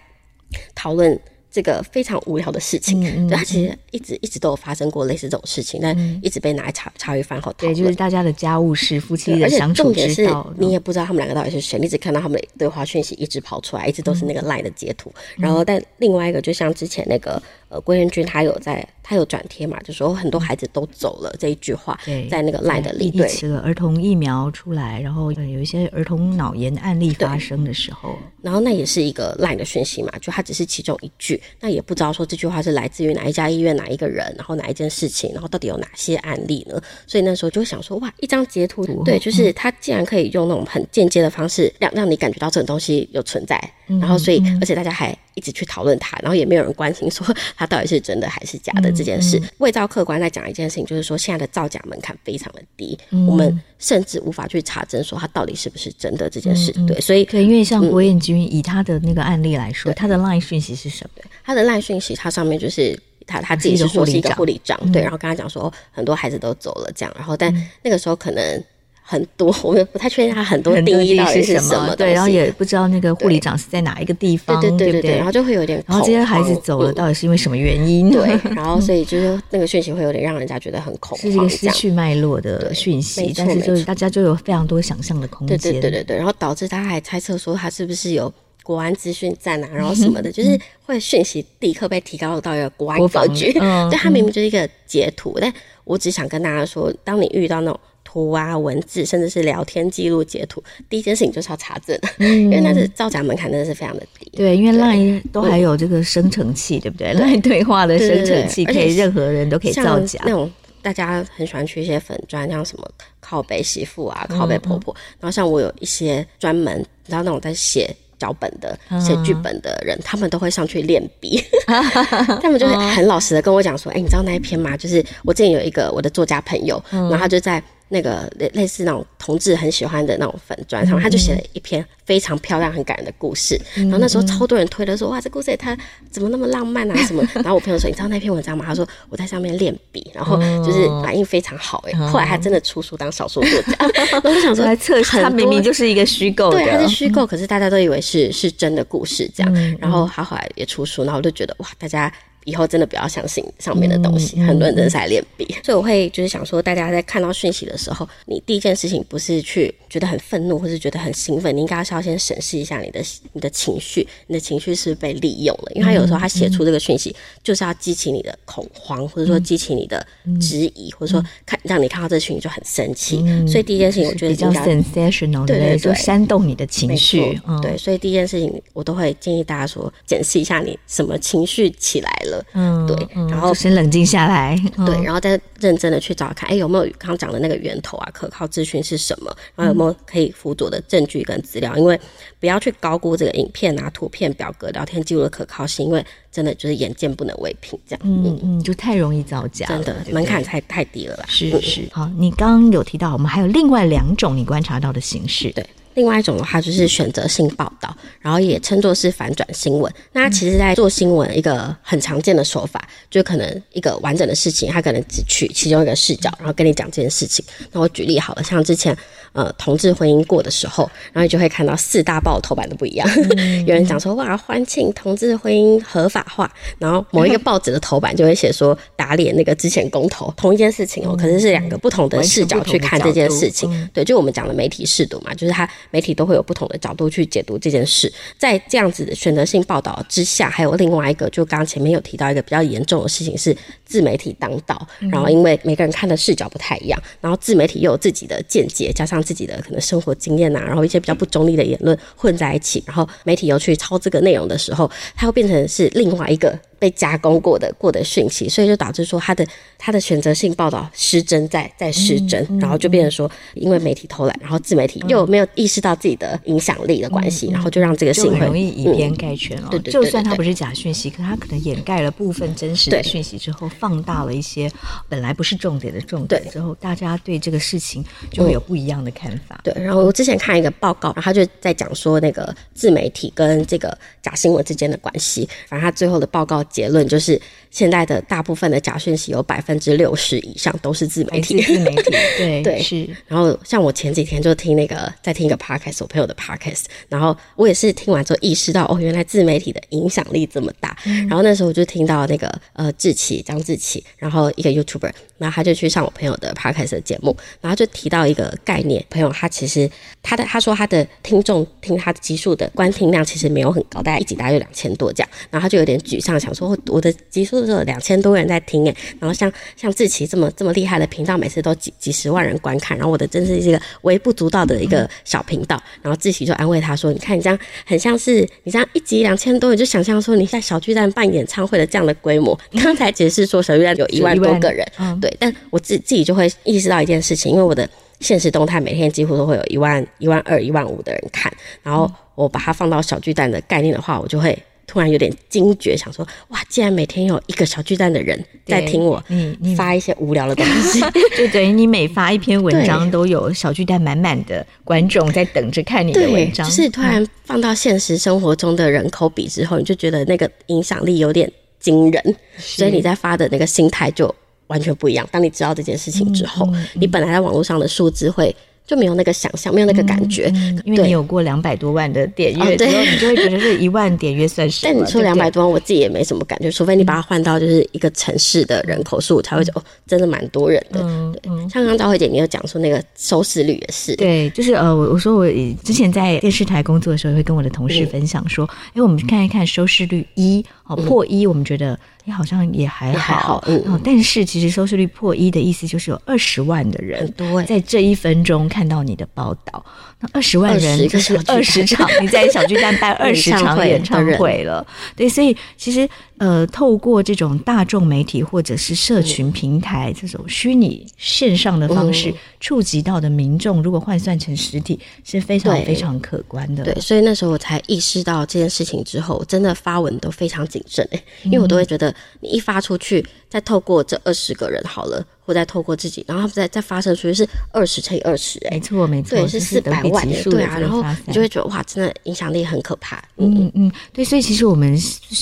讨论。这个非常无聊的事情，嗯嗯、对，它其实一直一直都有发生过类似这种事情，嗯、但一直被拿来茶茶余饭后讨论。对，就是大家的家务事、夫妻的相处之道。而且重点是，你也不知道他们两个到底是谁，你只看到他们的对话讯息一直跑出来，一直都是那个 LINE 的截图。嗯、然后，但另外一个，就像之前那个。呃，郭彦军他有在，他有转贴嘛，就说很多孩子都走了这一句话，在那个 LINE 的里，对，这个儿童疫苗出来，然后有一些儿童脑炎案例发生的时候，然后那也是一个 LINE 的讯息嘛，就它只是其中一句，那也不知道说这句话是来自于哪一家医院哪一个人，然后哪一件事情，然后到底有哪些案例呢？所以那时候就想说，哇，一张截图，对，就是他竟然可以用那种很间接的方式让让你感觉到这种东西有存在，然后所以而且大家还一直去讨论它，然后也没有人关心说。它到底是真的还是假的这件事，伪造客观在讲一件事情，就是说现在的造假门槛非常的低，嗯、我们甚至无法去查证说它到底是不是真的这件事。嗯、对，所以对，因为像郭彦君以他的那个案例来说，他的 LINE 讯息是什么？他的 LINE 讯息，他上面就是他他自己是说是一个护理长，对，然后跟他讲说很多孩子都走了这样，然后但那个时候可能。很多，我们不太确定他很多定义到底是什么，对，然后也不知道那个护理长是在哪一个地方，对对对对，然后就会有点，然后这些孩子走了，到底是因为什么原因？对，然后所以就是那个讯息会有点让人家觉得很恐慌，是一个失去脉络的讯息，但是就是大家就有非常多想象的空间，对对对对对，然后导致他还猜测说他是不是有国安资讯站啊，然后什么的，就是会讯息立刻被提高到一个国安格局，对，他明明就是一个截图，但我只想跟大家说，当你遇到那种。图啊，文字，甚至是聊天记录、截图，第一件事情就是要查证，嗯、因为那是造假门槛，真的是非常的低。对，因为 LINE 都还有这个生成器，对不对？LINE 对话的生成器可以任何人都可以造假。那种大家很喜欢去一些粉砖，像什么靠北媳妇啊、靠北婆婆，嗯、然后像我有一些专门，你知道那种在写。脚本的写剧本的人，他们都会上去练笔，他们就会很老实的跟我讲说：“哎、欸，你知道那一篇吗？就是我之前有一个我的作家朋友，然后他就在。”那个类类似那种同志很喜欢的那种粉专上，他就写了一篇非常漂亮、很感人的故事。然后那时候超多人推的说：“哇，这故事也太怎么那么浪漫啊？什么？” 然后我朋友说：“你知道那篇文章吗？”他说：“我在上面练笔，然后就是反应非常好。”哎，后来他真的出书当小说作家。我就想说，来测试，他明明就是一个虚构的，对，他是虚构，可是大家都以为是是真的故事这样。然后他后来也出书，然后我就觉得哇，大家。以后真的不要相信上面的东西，嗯、很多人真的是在练笔，嗯、所以我会就是想说，大家在看到讯息的时候，你第一件事情不是去觉得很愤怒，或是觉得很兴奋，你应该是要先审视一下你的你的情绪，你的情绪是是被利用了？因为他有时候他写出这个讯息，嗯、就是要激起你的恐慌，或者说激起你的质疑，嗯、或者说看让你看到这个讯息就很生气。嗯、所以第一件事情，我觉得比较 sensational，对对对，就煽动你的情绪。对，所以第一件事情我都会建议大家说，检视一下你什么情绪起来了。了。嗯，对，然后先冷静下来，对，然后再认真的去找看，哎，有没有刚刚讲的那个源头啊？可靠资讯是什么？然后有没有可以辅佐的证据跟资料？因为不要去高估这个影片啊、图片、表格、聊天记录的可靠性，因为真的就是眼见不能为凭，这样。嗯嗯，就太容易造假，真的门槛太太低了吧？是是。好，你刚刚有提到，我们还有另外两种你观察到的形式，对。另外一种的话就是选择性报道，然后也称作是反转新闻。那其实，在做新闻一个很常见的手法，就可能一个完整的事情，他可能只取其中一个视角，然后跟你讲这件事情。那我举例好了，像之前呃同志婚姻过的时候，然后你就会看到四大报头版都不一样。嗯、有人讲说哇欢庆同志婚姻合法化，然后某一个报纸的头版就会写说打脸那个之前公投，同一件事情哦，可是是两个不同的视角去看这件事情。嗯、对，就我们讲的媒体试读嘛，就是他。媒体都会有不同的角度去解读这件事，在这样子的选择性报道之下，还有另外一个，就刚刚前面有提到一个比较严重的事情是自媒体当道，然后因为每个人看的视角不太一样，然后自媒体又有自己的见解，加上自己的可能生活经验呐，然后一些比较不中立的言论混在一起，然后媒体又去抄这个内容的时候，它会变成是另外一个。被加工过的过的讯息，所以就导致说它的它的选择性报道失真在在失真，然后就变成说，因为媒体偷懒，然后自媒体又没有意识到自己的影响力的关系，嗯、然后就让这个新闻很容易以偏概全哦。对对，就算它不是假讯息，可它可能掩盖了部分真实的讯息之后，放大了一些本来不是重点的重点之后，大家对这个事情就会有不一样的看法。对，然后我之前看一个报告，然后他就在讲说那个自媒体跟这个假新闻之间的关系，反正他最后的报告。结论就是，现在的大部分的假讯息有百分之六十以上都是自媒体。自媒体，对对是。然后像我前几天就听那个在听一个 podcast，我朋友的 podcast，然后我也是听完之后意识到，哦，原来自媒体的影响力这么大。嗯、然后那时候我就听到那个呃志奇张志奇，然后一个 YouTuber，然后他就去上我朋友的 podcast 的节目，然后就提到一个概念，朋友他其实他的他说他的听众听他的集数的观听量其实没有很高，大概一集大概有两千多这样，然后他就有点沮丧，想说。我我的集数只有两千多人在听诶，然后像像志奇这么这么厉害的频道，每次都几几十万人观看，然后我的真是一个微不足道的一个小频道，然后志奇就安慰他说：“你看你这样很像是你这样一集两千多你，就想象说你在小巨蛋办演唱会的这样的规模。刚才解释说小巨蛋有一万多个人，对，但我自自己就会意识到一件事情，因为我的现实动态每天几乎都会有一万一万二一万五的人看，然后我把它放到小巨蛋的概念的话，我就会。突然有点惊觉，想说哇，竟然每天有一个小巨蛋的人在听我，你发一些无聊的东西，就等于你每发一篇文章，都有小巨蛋满满的观众在等着看你的文章。就是突然放到现实生活中的人口比之后，你就觉得那个影响力有点惊人，所以你在发的那个心态就完全不一样。当你知道这件事情之后，你本来在网络上的数字会。就没有那个想象，没有那个感觉，因为你有过两百多万的点阅，对、哦，你就会觉得这一万点阅算什么？但你说两百多万，我自己也没什么感觉，除非你把它换到就是一个城市的人口数，才会觉得哦，真的蛮多人的。嗯，对。像刚刚赵慧姐你有讲说那个收视率也是，对，就是呃，我我说我之前在电视台工作的时候，也会跟我的同事分享说，哎、嗯，我们看一看收视率一哦破一，我们觉得。你好像也还好，还好嗯，但是其实收视率破一的意思就是有二十万的人在这一分钟看到你的报道。那二十万人就是二十场，你在小巨蛋办 二十场演唱会了。对，所以其实呃，透过这种大众媒体或者是社群平台这种虚拟线上的方式触及到的民众，如果换算成实体，是非常非常可观的。对，所以那时候我才意识到这件事情之后，真的发文都非常谨慎诶，因为我都会觉得。你一发出去，再透过这二十个人好了，或再透过自己，然后再再发射出去是二十乘以二十，哎，没错没错，对，是四百万，对啊，然后你就会觉得哇，真的影响力很可怕。嗯嗯嗯，对，所以其实我们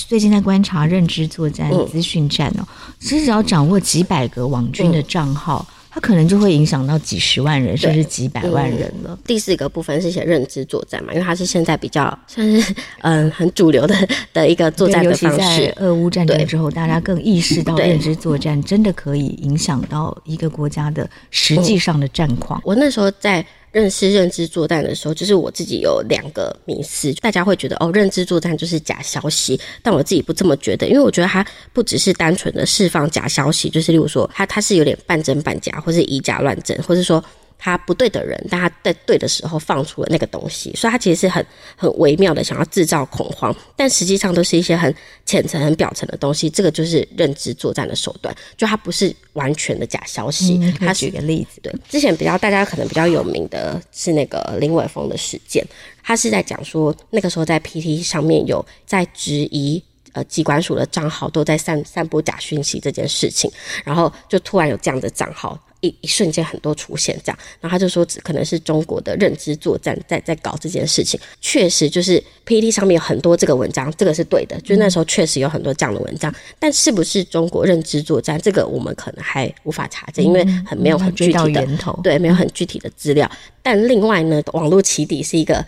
最近在观察认知作战、资讯战哦，其实只要掌握几百个网军的账号。嗯它可能就会影响到几十万人，甚至几百万人了。嗯、第四个部分是写认知作战嘛，因为它是现在比较算是嗯很主流的的一个作战的方式。尤其在俄乌战争之后，大家更意识到认知作战真的可以影响到一个国家的实际上的战况。我那时候在。认识认知作战的时候，就是我自己有两个迷思，大家会觉得哦，认知作战就是假消息，但我自己不这么觉得，因为我觉得它不只是单纯的释放假消息，就是例如说，它它是有点半真半假，或是以假乱真，或是说。他不对的人，但他在对的时候放出了那个东西，所以他其实是很很微妙的想要制造恐慌，但实际上都是一些很浅层、很表层的东西。这个就是认知作战的手段，就它不是完全的假消息。嗯、他举个例子，对，之前比较大家可能比较有名的是那个林伟峰的事件，他是在讲说那个时候在 PT 上面有在质疑。呃，机关署的账号都在散散播假讯息这件事情，然后就突然有这样的账号。一一瞬间很多出现这样，然后他就说，只可能是中国的认知作战在在搞这件事情。确实，就是 PPT 上面有很多这个文章，这个是对的。就那时候确实有很多这样的文章，但是不是中国认知作战，这个我们可能还无法查证，因为很没有很具体的对，没有很具体的资料。但另外呢，网络起底是一个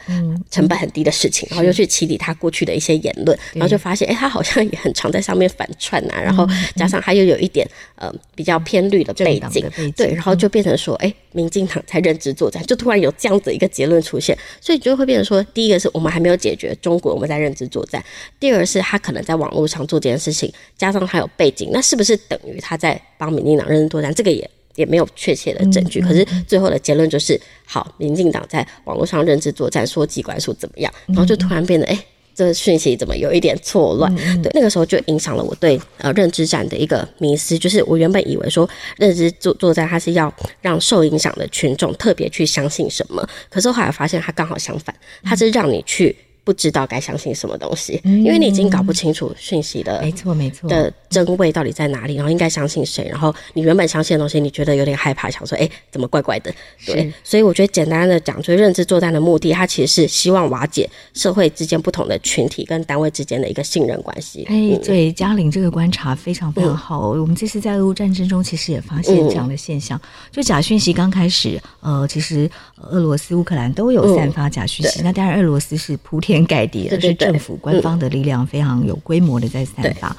成本很低的事情，然后又去起底他过去的一些言论，然后就发现，哎，他好像也很常在上面反串啊，然后加上他又有一点呃比较偏绿的背景。对，然后就变成说，哎，民进党在认知作战，就突然有这样子一个结论出现，所以就会变成说，第一个是我们还没有解决中国我们在认知作战，第二是他可能在网络上做这件事情，加上他有背景，那是不是等于他在帮民进党认知作战？这个也也没有确切的证据，可是最后的结论就是，好，民进党在网络上认知作战，说机关署怎么样，然后就突然变得，哎。这个讯息怎么有一点错乱？嗯、对，那个时候就影响了我对呃认知战的一个迷思，就是我原本以为说认知作作战它是要让受影响的群众特别去相信什么，可是后来发现它刚好相反，它是让你去。不知道该相信什么东西，因为你已经搞不清楚讯息的，没错没错。的真伪到底在哪里，然后应该相信谁，然后你原本相信的东西，你觉得有点害怕，想说，哎，怎么怪怪的？对，所以我觉得简单的讲，就是认知作战的目的，它其实是希望瓦解社会之间不同的群体跟单位之间的一个信任关系。哎，对，嘉玲这个观察非常非常好。我们这次在俄乌战争中，其实也发现这样的现象，就假讯息刚开始，呃，其实俄罗斯、乌克兰都有散发假讯息，那当然俄罗斯是铺天盖地，而是政府官方的力量非常有规模的在散发。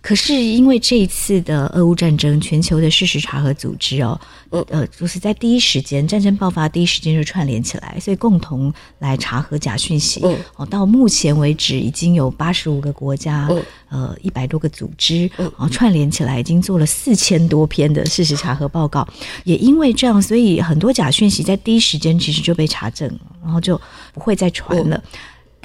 可是因为这一次的俄乌战争，全球的事实查核组织哦，呃，就是在第一时间战争爆发第一时间就串联起来，所以共同来查核假讯息。哦，到目前为止已经有八十五个国家，呃，一百多个组织，然后串联起来已经做了四千多篇的事实查核报告。也因为这样，所以很多假讯息在第一时间其实就被查证，然后就不会再传了。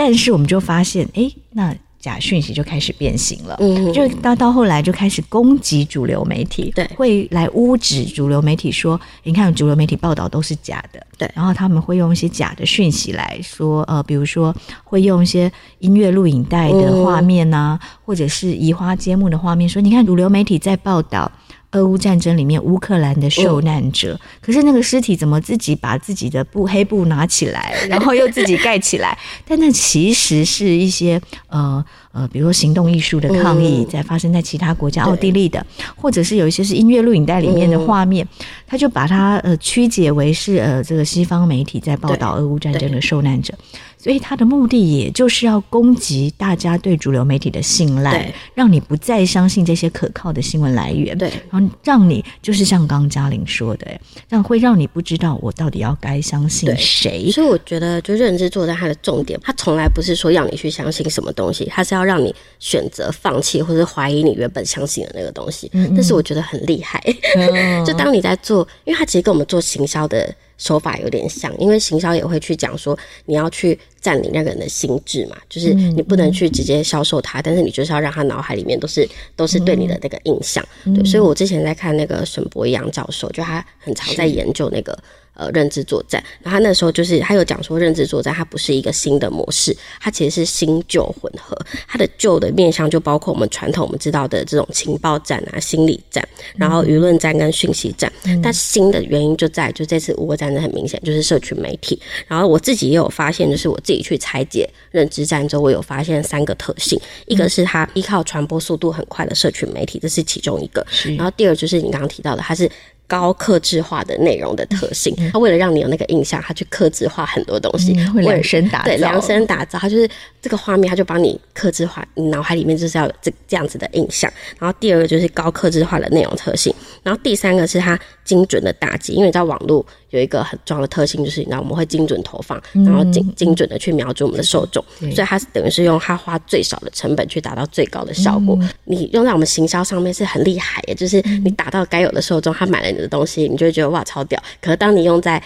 但是我们就发现，哎，那假讯息就开始变形了，嗯，就到到后来就开始攻击主流媒体，对，会来污指主流媒体说，你看主流媒体报道都是假的，对，然后他们会用一些假的讯息来说，呃，比如说会用一些音乐录影带的画面呐、啊，或者是移花接木的画面，说你看主流媒体在报道。俄乌战争里面，乌克兰的受难者，可是那个尸体怎么自己把自己的布黑布拿起来，然后又自己盖起来？但那其实是一些呃呃，比如说行动艺术的抗议，在发生在其他国家，奥地利的，或者是有一些是音乐录影带里面的画面，他就把它呃曲解为是呃这个西方媒体在报道俄乌战争的受难者。所以他的目的也就是要攻击大家对主流媒体的信赖，让你不再相信这些可靠的新闻来源，对，然后让你就是像刚刚嘉玲说的，这样会让你不知道我到底要该相信谁。所以我觉得，就认知作战它的重点，它从来不是说要你去相信什么东西，它是要让你选择放弃或者怀疑你原本相信的那个东西。嗯，但是我觉得很厉害，嗯、就当你在做，因为它其实跟我们做行销的。手法有点像，因为行销也会去讲说，你要去占领那个人的心智嘛，就是你不能去直接销售他，但是你就是要让他脑海里面都是都是对你的那个印象。对，所以我之前在看那个沈博洋教授，就他很常在研究那个。呃，认知作战，然后他那时候就是他有讲说，认知作战它不是一个新的模式，它其实是新旧混合。它的旧的面向就包括我们传统我们知道的这种情报战啊、心理战，然后舆论战跟讯息战。嗯、但新的原因就在就这次乌俄战争很明显就是社群媒体。然后我自己也有发现，就是我自己去拆解认知战之后，我有发现三个特性：一个是它依靠传播速度很快的社群媒体，这是其中一个；然后第二就是你刚刚提到的，它是。高克制化的内容的特性，他为了让你有那个印象，他去克制化很多东西，嗯、会量身打造，对，量身打造，他就是这个画面，他就帮你克制化，你脑海里面就是要有这这样子的印象。然后第二个就是高克制化的内容特性，然后第三个是它精准的打击，因为你知道网络有一个很重要的特性，就是你知道我们会精准投放，然后精精准的去瞄准我们的受众，所以它是等于是用它花最少的成本去达到最高的效果。你用在我们行销上面是很厉害的，就是你打到该有的受众，他买了你的东西，你就会觉得哇超屌。可是当你用在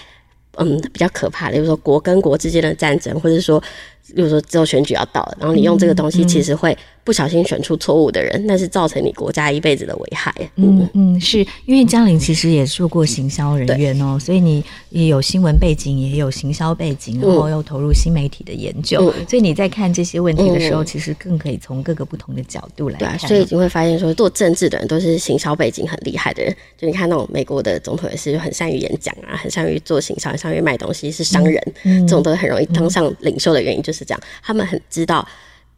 嗯比较可怕的，比如说国跟国之间的战争，或者说。比如说，之后选举要到了，然后你用这个东西，其实会不小心选出错误的人，那是造成你国家一辈子的危害。嗯嗯，是因为嘉玲其实也做过行销人员哦，所以你也有新闻背景，也有行销背景，然后又投入新媒体的研究，所以你在看这些问题的时候，其实更可以从各个不同的角度来看。所以你会发现，说做政治的人都是行销背景很厉害的人。就你看那种美国的总统也是很善于演讲啊，很善于做行销，很善于卖东西，是商人，这种都很容易当上领袖的原因就是。是这样，他们很知道，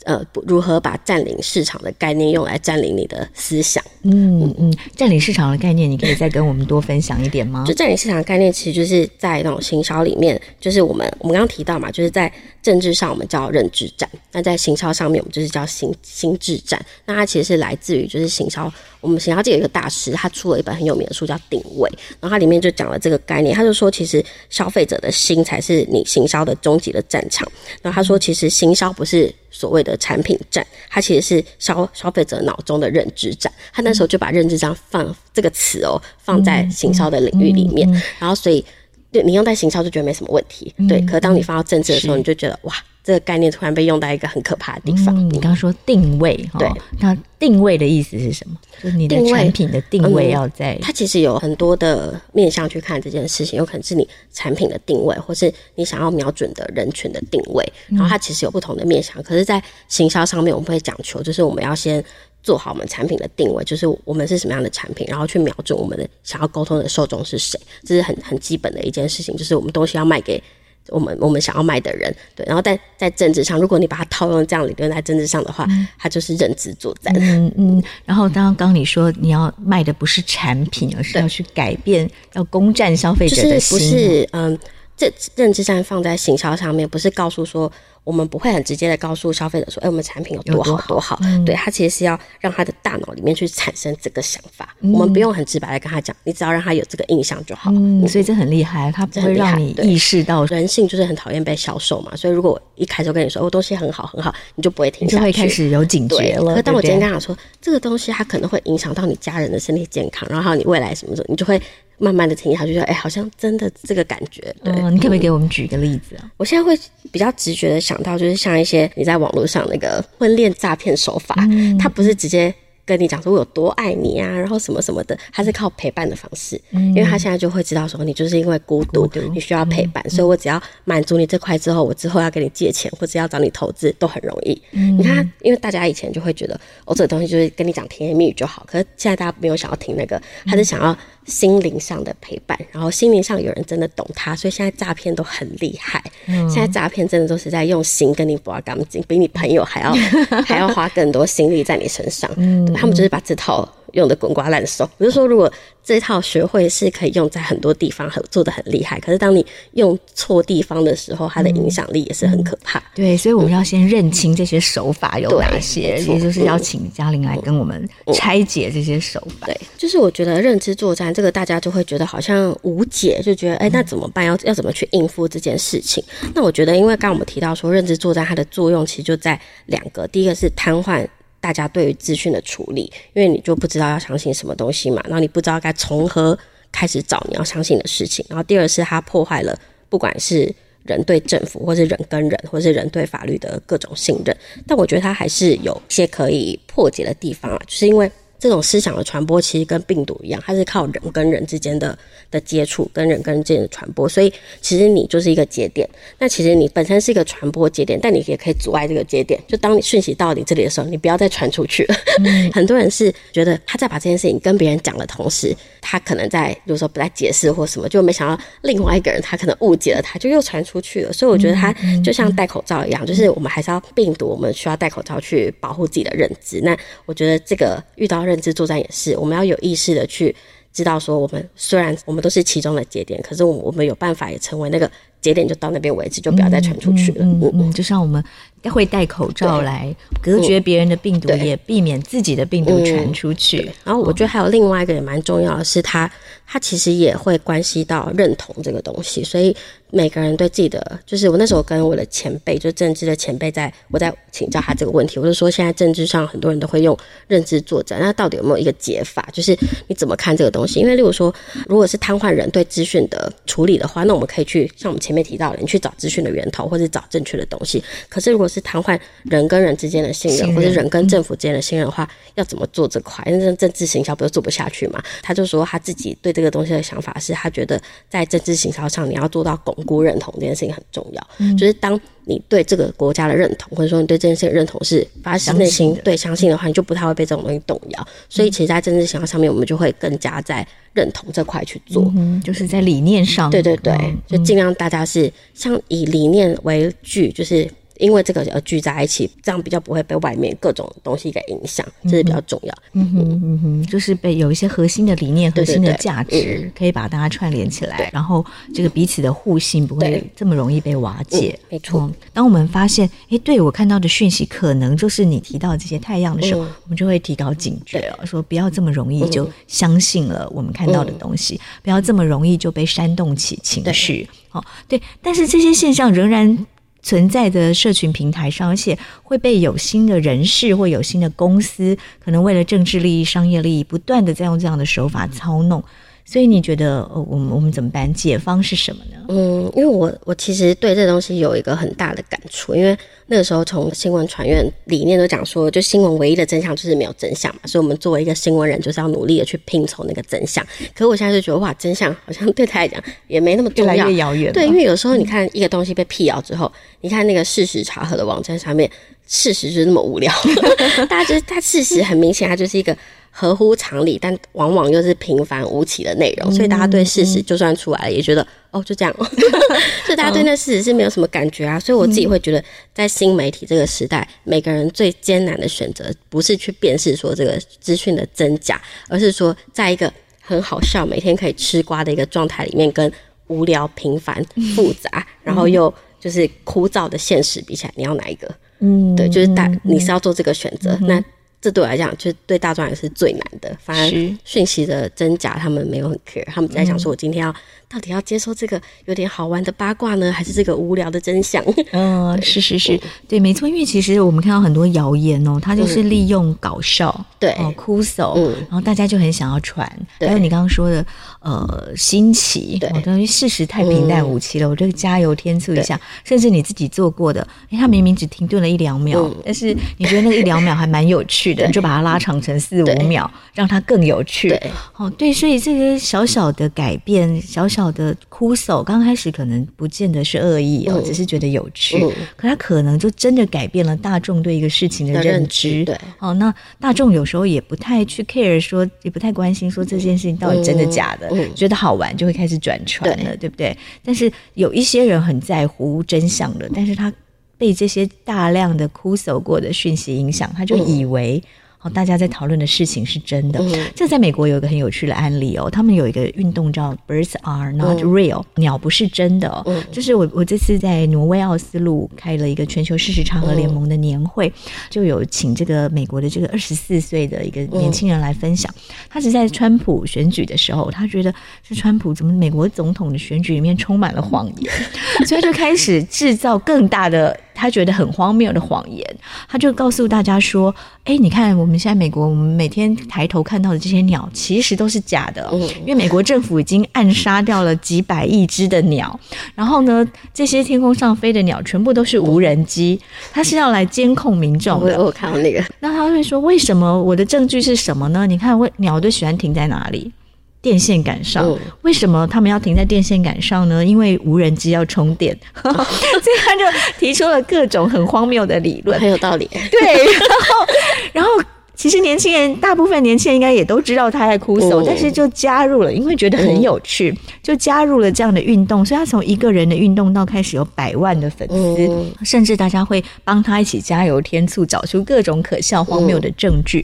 呃，如何把占领市场的概念用来占领你的思想。嗯嗯，占领市场的概念，你可以再跟我们多分享一点吗？就占领市场的概念，其实就是在那种行销里面，就是我们我们刚刚提到嘛，就是在。政治上我们叫认知战，那在行销上面我们就是叫心心智战。那它其实是来自于就是行销，我们行销界有一个大师，他出了一本很有名的书叫《定位》，然后它里面就讲了这个概念。他就说，其实消费者的心才是你行销的终极的战场。然后他说，其实行销不是所谓的产品战，它其实是消消费者脑中的认知战。他那时候就把认知战放这个词哦放在行销的领域里面，然后所以。对，你用在行销就觉得没什么问题，嗯、对。可是当你放到政治的时候，你就觉得哇，这个概念突然被用到一个很可怕的地方。嗯、你刚刚说定位，对，那定位的意思是什么？就是你的产品的定位要在、嗯。它其实有很多的面向去看这件事情，有可能是你产品的定位，或是你想要瞄准的人群的定位。然后它其实有不同的面向，可是，在行销上面，我们会讲求，就是我们要先。做好我们产品的定位，就是我们是什么样的产品，然后去瞄准我们的想要沟通的受众是谁，这是很很基本的一件事情。就是我们东西要卖给我们我们想要卖的人，对。然后在在政治上，如果你把它套用这样理论在政治上的话，嗯、它就是认知作战。嗯嗯。然后刚刚你说你要卖的不是产品，而是要去改变，要攻占消费者的心。就是不是嗯，这认知战放在行销上面，不是告诉说。我们不会很直接的告诉消费者说，哎、欸，我们产品有多好多好。嗯、对，他其实是要让他的大脑里面去产生这个想法。嗯、我们不用很直白的跟他讲，你只要让他有这个印象就好。嗯，所以这很厉害，他不会让你意识到人性就是很讨厌被销售嘛。所以如果我一开始跟你说，哦，东西很好很好，你就不会听下去，你就会开始有警觉了。可当我今天跟他说，这个东西它可能会影响到你家人的身体健康，然后还有你未来什么时候，你就会。慢慢的听下去，就说：“哎、欸，好像真的这个感觉。”对，嗯、你可不可以给我们举一个例子啊？我现在会比较直觉的想到，就是像一些你在网络上那个婚恋诈骗手法，嗯、它不是直接。跟你讲说我有多爱你啊，然后什么什么的，他是靠陪伴的方式，嗯、因为他现在就会知道说你就是因为孤独，孤你需要陪伴，嗯、所以我只要满足你这块之后，我之后要跟你借钱或者要找你投资都很容易。嗯、你看，因为大家以前就会觉得哦，这个东西就是跟你讲甜言蜜语就好，可是现在大家没有想要听那个，他是想要心灵上的陪伴，然后心灵上有人真的懂他，所以现在诈骗都很厉害。嗯、现在诈骗真的都是在用心跟你搏感情，比你朋友还要 还要花更多心力在你身上。嗯他们就是把这套用的滚瓜烂熟。我就说，如果这套学会是可以用在很多地方，很做的很厉害。可是当你用错地方的时候，它的影响力也是很可怕。对，所以我们要先认清这些手法有哪些，也就是要请嘉玲来跟我们拆解这些手法。对，就是我觉得认知作战这个大家就会觉得好像无解，就觉得哎，那怎么办？要要怎么去应付这件事情？那我觉得，因为刚刚我们提到说，认知作战它的作用其实就在两个，第一个是瘫痪。大家对于资讯的处理，因为你就不知道要相信什么东西嘛，然后你不知道该从何开始找你要相信的事情。然后第二是它破坏了不管是人对政府，或是人跟人，或是人对法律的各种信任。但我觉得它还是有些可以破解的地方啊，就是因为。这种思想的传播其实跟病毒一样，它是靠人跟人之间的的接触，跟人跟人之间的传播。所以其实你就是一个节点。那其实你本身是一个传播节点，但你也可以阻碍这个节点。就当你讯息到你这里的时候，你不要再传出去了。嗯、很多人是觉得他在把这件事情跟别人讲的同时，他可能在，比如说不再解释或什么，就没想到另外一个人他可能误解了他，就又传出去了。所以我觉得他就像戴口罩一样，就是我们还是要病毒，我们需要戴口罩去保护自己的认知。那我觉得这个遇到。认知作战也是，我们要有意识的去知道说，我们虽然我们都是其中的节点，可是我们有办法也成为那个节点就到那边为止，就不要再传出去了。嗯嗯，嗯，就像我们会戴口罩来隔绝别人的病毒，也避免自己的病毒传出去。然后我觉得还有另外一个也蛮重要的是，它它其实也会关系到认同这个东西，所以。每个人对自己的，就是我那时候跟我的前辈，就政治的前辈，在我在请教他这个问题，我就说，现在政治上很多人都会用认知作战，那到底有没有一个解法？就是你怎么看这个东西？因为例如说，如果是瘫痪人对资讯的处理的话，那我们可以去像我们前面提到的，你去找资讯的源头，或者找正确的东西。可是如果是瘫痪人跟人之间的信任，或者人跟政府之间的信任的话，要怎么做这块？因为政治行销不是做不下去嘛？他就说他自己对这个东西的想法是，他觉得在政治行销上，你要做到巩固认同这件事情很重要，嗯，就是当你对这个国家的认同，或者说你对这件事的认同是发自内心对相信的话，你就不太会被这种东西动摇。所以，其实，在政治形象上面，我们就会更加在认同这块去做，嗯，就是在理念上，对对对，就尽量大家是像以理念为据，就是。因为这个而聚在一起，这样比较不会被外面各种东西给影响，这是比较重要。嗯哼嗯哼，就是被有一些核心的理念、核心的价值，对对对，可以把大家串联起来，然后这个彼此的互信不会这么容易被瓦解。没错。当我们发现，哎，对我看到的讯息可能就是你提到这些太阳的时候，嗯、我们就会提高警觉哦，说不要这么容易就相信了我们看到的东西，嗯、不要这么容易就被煽动起情绪。哦，对，但是这些现象仍然。存在的社群平台上，而且会被有心的人士或有心的公司，可能为了政治利益、商业利益，不断的在用这样的手法操弄。所以你觉得，呃，我们我们怎么办？解方是什么呢？嗯，因为我我其实对这东西有一个很大的感触，因为那个时候从新闻传院理念都讲说，就新闻唯一的真相就是没有真相嘛，所以我们作为一个新闻人，就是要努力的去拼凑那个真相。可是我现在就觉得，哇，真相好像对他来讲也没那么重要，越来越遥远。对，因为有时候你看一个东西被辟谣之后，你看那个事实查核的网站上面，事实就是那么无聊，大家就是它事实很明显，它就是一个。合乎常理，但往往又是平凡无奇的内容，所以大家对事实就算出来了，也觉得哦，就这样，所以大家对那事实是没有什么感觉啊。所以我自己会觉得，在新媒体这个时代，每个人最艰难的选择，不是去辨识说这个资讯的真假，而是说，在一个很好笑、每天可以吃瓜的一个状态里面，跟无聊、平凡、复杂，然后又就是枯燥的现实比起来，你要哪一个？嗯，对，就是大，你是要做这个选择，那。这对我来讲，就是对大专也是最难的。反而讯息的真假，他们没有很 care，他们在想说，我今天要。到底要接受这个有点好玩的八卦呢，还是这个无聊的真相？嗯，是是是，对，没错。因为其实我们看到很多谣言哦，它就是利用搞笑，嗯、对，哦，哭手，嗯，然后大家就很想要传。还有你刚刚说的，呃，新奇，对，因为事实太平淡无奇了，嗯、我这个加油添醋一下，甚至你自己做过的，哎，他明明只停顿了一两秒，嗯、但是你觉得那个一两秒还蛮有趣的，你就把它拉长成四五秒，让它更有趣。对，哦，对，所以这个小小的改变，小小。小的哭诉，刚开始可能不见得是恶意哦，只是觉得有趣。嗯、可他可能就真的改变了大众对一个事情的认知。对，哦，那大众有时候也不太去 care，说也不太关心说这件事情到底真的假的，觉得好玩就会开始转传了，对，对不对？但是有一些人很在乎真相的，但是他被这些大量的哭诉过的讯息影响，他就以为。哦，大家在讨论的事情是真的。嗯、这在美国有一个很有趣的案例哦，他们有一个运动叫 “Birds are not real”，、嗯、鸟不是真的。嗯、就是我我这次在挪威奥斯陆开了一个全球事实查核联盟的年会，嗯、就有请这个美国的这个二十四岁的一个年轻人来分享。嗯、他是在川普选举的时候，他觉得是川普怎么美国总统的选举里面充满了谎言，所以他就开始制造更大的。他觉得很荒谬的谎言，他就告诉大家说：“哎，你看我们现在美国，我们每天抬头看到的这些鸟，其实都是假的，因为美国政府已经暗杀掉了几百亿只的鸟。然后呢，这些天空上飞的鸟全部都是无人机，它是要来监控民众的。”我看到那个，那他会说：“为什么我的证据是什么呢？你看，为鸟都喜欢停在哪里？”电线杆上，为什么他们要停在电线杆上呢？因为无人机要充电，所以他就提出了各种很荒谬的理论，很有道理。对，然后，然后其实年轻人大部分年轻人应该也都知道他在哭诉，但是就加入了，因为觉得很有趣，就加入了这样的运动。所以他从一个人的运动到开始有百万的粉丝，甚至大家会帮他一起加油添醋，找出各种可笑荒谬的证据。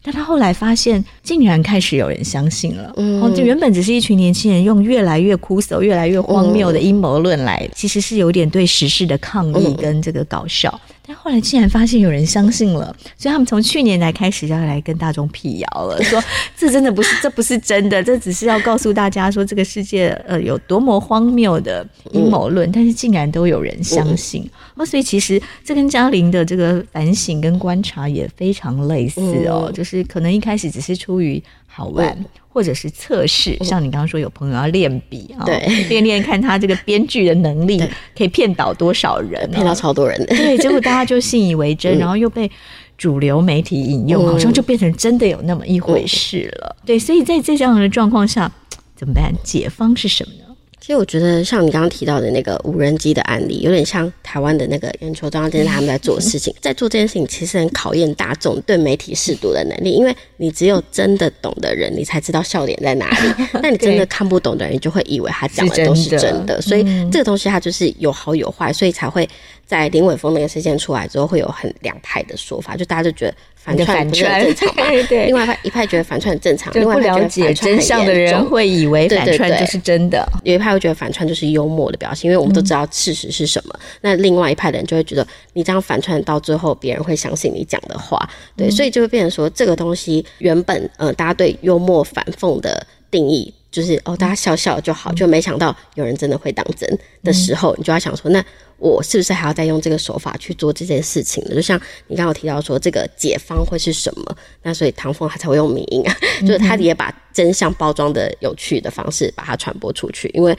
但他后来发现，竟然开始有人相信了。嗯，哦，就原本只是一群年轻人用越来越枯燥、越来越荒谬的阴谋论来，其实是有点对时事的抗议跟这个搞笑。但后来竟然发现有人相信了，所以他们从去年才开始要来跟大众辟谣了，说 这真的不是，这不是真的，这只是要告诉大家说这个世界呃有多么荒谬的阴谋论，但是竟然都有人相信。哦，所以其实这跟嘉玲的这个反省跟观察也非常类似哦，就是可能一开始只是出于好玩。或者是测试，像你刚刚说有朋友要练笔啊，练练看他这个编剧的能力可以骗倒多少人，骗到超多人。对，结果大家就信以为真，然后又被主流媒体引用，好像就变成真的有那么一回事了。对，所以在这样的状况下，怎么办？解方是什么呢？其实我觉得，像你刚刚提到的那个无人机的案例，有点像台湾的那个眼球中央电视台他们在做的事情，在做这件事情，其实很考验大众对媒体试读的能力，因为你只有真的懂的人，你才知道笑点在哪里。那你真的看不懂的人，你就会以为他讲的都是真的。所以这个东西它就是有好有坏，所以才会在林伟峰那个事件出来之后，会有很两派的说法，就大家就觉得。反串很正常嘛？对，另外一派一派觉得反串很正常，另外一派反串真相的人会以为反串就是真的。有一派会觉得反串就是幽默的表现，因为我们都知道事实是什么。嗯、那另外一派的人就会觉得你这样反串到最后，别人会相信你讲的话。对，所以就会变成说，这个东西原本呃，大家对幽默反讽的定义就是哦，大家笑笑就好，就没想到有人真的会当真的时候，你就要想说那。我是不是还要再用这个手法去做这件事情呢？就像你刚刚有提到说，这个解方会是什么？那所以唐凤他才会用迷因啊，就是他也把真相包装的有趣的方式把它传播出去，因为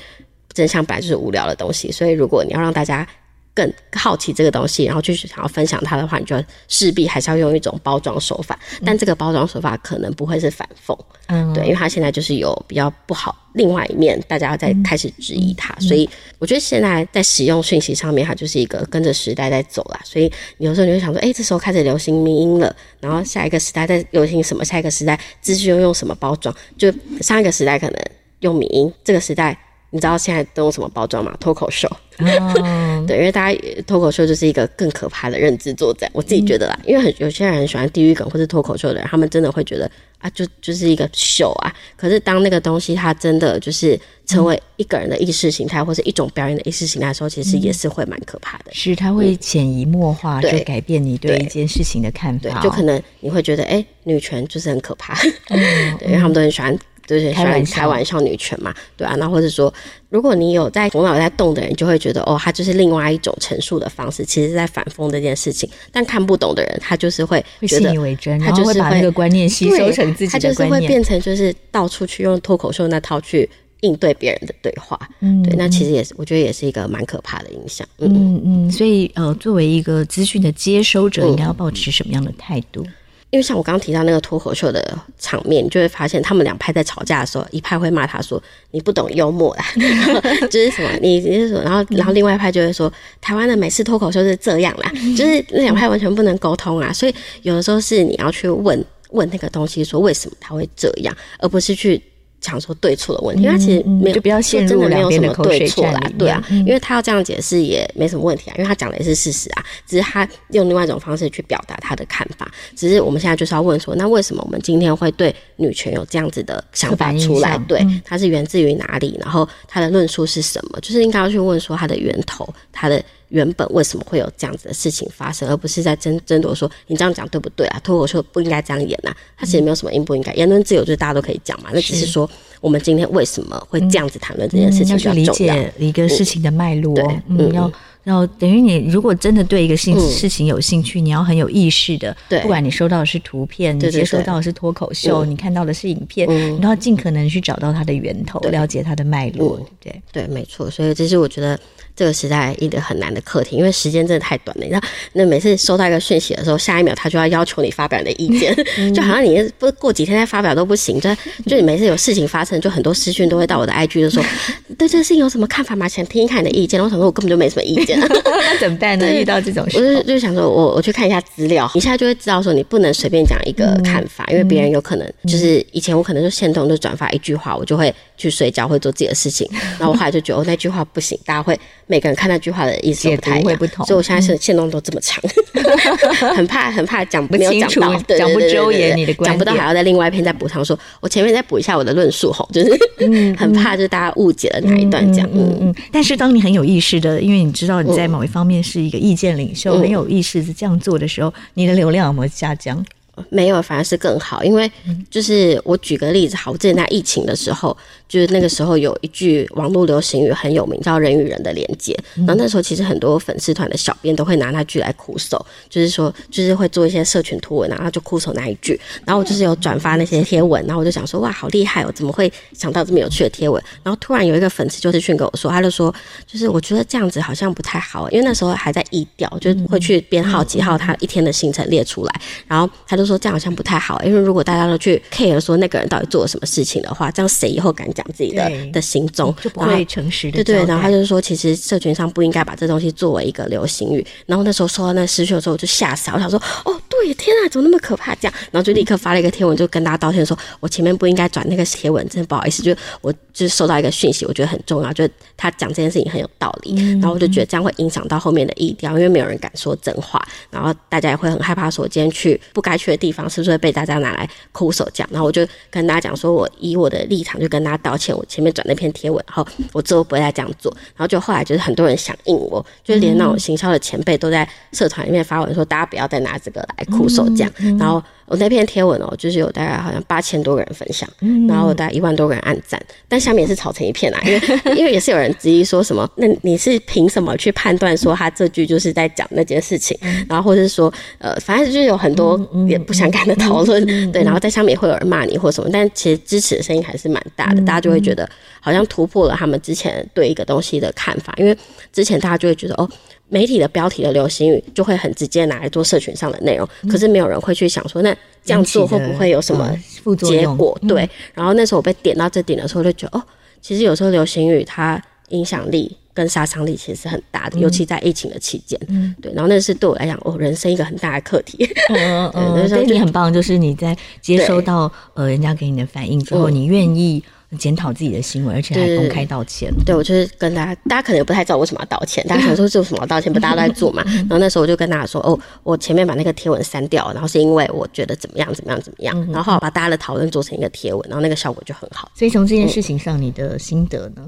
真相本来就是无聊的东西，所以如果你要让大家。更好奇这个东西，然后就是想要分享它的话，你就势必还是要用一种包装手法。但这个包装手法可能不会是反讽，嗯，对，因为它现在就是有比较不好另外一面，大家在开始质疑它。所以我觉得现在在使用讯息上面，它就是一个跟着时代在走啦。所以有时候你会想说，哎，这时候开始流行民音了，然后下一个时代在流行什么？下一个时代资讯又用什么包装？就上一个时代可能用民音，这个时代。你知道现在都用什么包装吗？脱口秀，哦、对，因为大家脱口秀就是一个更可怕的认知作战。我自己觉得啦，嗯、因为很有些人很喜欢地狱梗或是脱口秀的人，他们真的会觉得啊，就就是一个秀啊。可是当那个东西它真的就是成为一个人的意识形态，或是一种表演的意识形态的时候，其实也是会蛮可怕的。是，它会潜移默化，就改变你对一件事情的看法。对，就可能你会觉得，哎、欸，女权就是很可怕，嗯、对，因为他们都很喜欢。就是开玩，开玩笑女权嘛，对啊，那或者说，如果你有在头脑在动的人，就会觉得哦，他就是另外一种陈述的方式，其实是在反讽这件事情。但看不懂的人，他就是会觉得会信以为真，他就是会把那个观念吸收成自己的观念，他就是会变成就是到处去用脱口秀那套去应对别人的对话。嗯，对，那其实也是，我觉得也是一个蛮可怕的影响。嗯嗯，嗯，所以呃，作为一个资讯的接收者，应该要保持什么样的态度？嗯因为像我刚刚提到那个脱口秀的场面，你就会发现他们两派在吵架的时候，一派会骂他说：“你不懂幽默啦，就是什么你你是什么？”然后然后另外一派就会说：“台湾的美式脱口秀是这样啦。”就是那两派完全不能沟通啊。所以有的时候是你要去问问那个东西，说为什么他会这样，而不是去。讲说对错的问题，因为他其实没有，就不要陷入两边的对错啦，对啊，因为他要这样解释也没什么问题啊，因为他讲的也是事实啊，只是他用另外一种方式去表达他的看法。只是我们现在就是要问说，那为什么我们今天会对女权有这样子的想法出来？对，它是源自于哪里？然后他的论述是什么？就是应该要去问说它的源头，它的。原本为什么会有这样子的事情发生，而不是在争争夺说你这样讲对不对啊？脱口秀不应该这样演呐、啊，他其实没有什么应不应该，言论自由就是大家都可以讲嘛。那只是说我们今天为什么会这样子谈论这件事情比较重要，嗯嗯、要去理解一个事情的脉络。对，嗯，要要等于你如果真的对一个事事情有兴趣，嗯、你要很有意识的，对，不管你收到的是图片，你接收到的是脱口秀，嗯、你看到的是影片，嗯、你都要尽可能去找到它的源头，了解它的脉络。嗯、对对，没错。所以这是我觉得。这个时代一个很难的课题，因为时间真的太短了。你知道，那每次收到一个讯息的时候，下一秒他就要要求你发表你的意见，就好像你不过几天再发表都不行。就就你每次有事情发生，就很多私讯都会到我的 IG，就说 对这个事情有什么看法吗？想听一看你的意见。我想说，我根本就没什么意见，见。那怎么办呢？遇到这种事，我就就想说我我去看一下资料，你现在就会知道说你不能随便讲一个看法，嗯、因为别人有可能就是以前我可能就线动就转发一句话，我就会去睡觉，会做自己的事情。然后我后来就觉得哦，那句话不行，大家会每个人看那句话的意思不太一样，会不同，所以我现在是线动都这么长，嗯、很怕很怕讲没有讲到，讲不周延你的观点，讲不到还要在另外一篇再补上说，我前面再补一下我的论述吼，就是很怕就是大家误解了哪一段讲。嗯嗯，嗯。但是当你很有意识的，因为你知道你在某一方面是一个意见领袖，很有意识是这样做的时候，你的流量有没有下降？没有，反而是更好。因为就是我举个例子，好，我之前在疫情的时候，就是那个时候有一句网络流行语很有名，叫“人与人的连接”。然后那时候其实很多粉丝团的小编都会拿那句来苦手，就是说，就是会做一些社群图文，然后就苦手那一句。然后我就是有转发那些贴文，然后我就想说，哇，好厉害哦，怎么会想到这么有趣的贴文？然后突然有一个粉丝就是讯跟我说，他就说，就是我觉得这样子好像不太好，因为那时候还在疫调，就会去编号几号他一天的行程列出来，然后他就说这样好像不太好，因为如果大家都去 care 说那个人到底做了什么事情的话，这样谁以后敢讲自己的的行踪，就不会诚实的。对对，然后他就说，其实社群上不应该把这东西作为一个流行语。然后那时候收到那失讯的时候，我就吓死了，我想说，哦，对，天啊，怎么那么可怕？这样，然后就立刻发了一个贴文，就跟大家道歉说，我前面不应该转那个贴文，真的不好意思，就我就是收到一个讯息，我觉得很重要，就是他讲这件事情很有道理，然后我就觉得这样会影响到后面的意调，因为没有人敢说真话，然后大家也会很害怕说，今天去不该去的地方，是不是会被大家拿来哭手讲？然后我就跟大家讲说，我以我的立场就跟大家道歉，我前面转那篇贴文，然后我之后不会再这样做。然后就后来就是很多人响应我，就连那种行销的前辈都在社团里面发文说，大家不要再拿这个来哭手讲。然后。我那篇贴文哦，就是有大概好像八千多个人分享，然后大概一万多个人按赞，但下面也是吵成一片啊，因为 因为也是有人质疑说什么，那你是凭什么去判断说他这句就是在讲那件事情？然后或者是说，呃，反正就是有很多也不相干的讨论，对，然后在下面也会有人骂你或什么，但其实支持的声音还是蛮大的，大家就会觉得好像突破了他们之前对一个东西的看法，因为之前大家就会觉得哦。媒体的标题的流行语就会很直接拿来做社群上的内容，可是没有人会去想说，那这样做会不会有什么副结果？对。然后那时候我被点到这点的时候，就觉得哦，其实有时候流行语它影响力跟杀伤力其实是很大的，尤其在疫情的期间。嗯，对。然后那是对我来讲，哦，人生一个很大的课题。嗯嗯，所以你很棒，就是你在接收到呃人家给你的反应之后，你愿意。检讨自己的行为，而且还公开道歉。对，我就是跟大家，大家可能也不太知道为什么要道歉。大家想说这有什么要道歉？不，大家都在做嘛。然后那时候我就跟大家说：“哦，我前面把那个贴文删掉，然后是因为我觉得怎么样怎么样怎么样。然后把大家的讨论做成一个贴文，然后那个效果就很好。所以从这件事情上，你的心得呢？”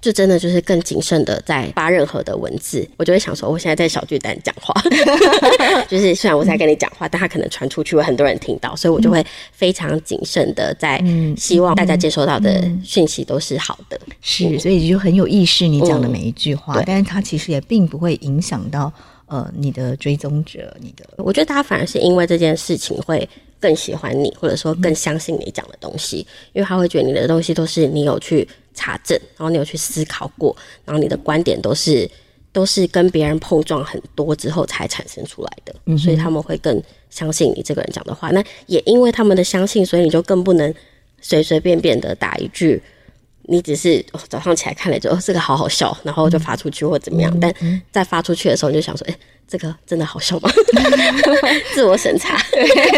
就真的就是更谨慎的在发任何的文字，我就会想说，我现在在小巨蛋讲话，就是虽然我在跟你讲话，但他可能传出去会很多人听到，所以我就会非常谨慎的在希望大家接收到的讯息都是好的。是，所以就很有意识你讲的每一句话，但是它其实也并不会影响到呃你的追踪者，你的，我觉得大家反而是因为这件事情会更喜欢你，或者说更相信你讲的东西，因为他会觉得你的东西都是你有去。查证，然后你有去思考过，然后你的观点都是都是跟别人碰撞很多之后才产生出来的，嗯、所以他们会更相信你这个人讲的话。那也因为他们的相信，所以你就更不能随随便便的打一句，你只是、哦、早上起来看了就哦这个好好笑，然后就发出去或怎么样。嗯、但在发出去的时候，你就想说，哎。这个真的好笑吗？自我审查，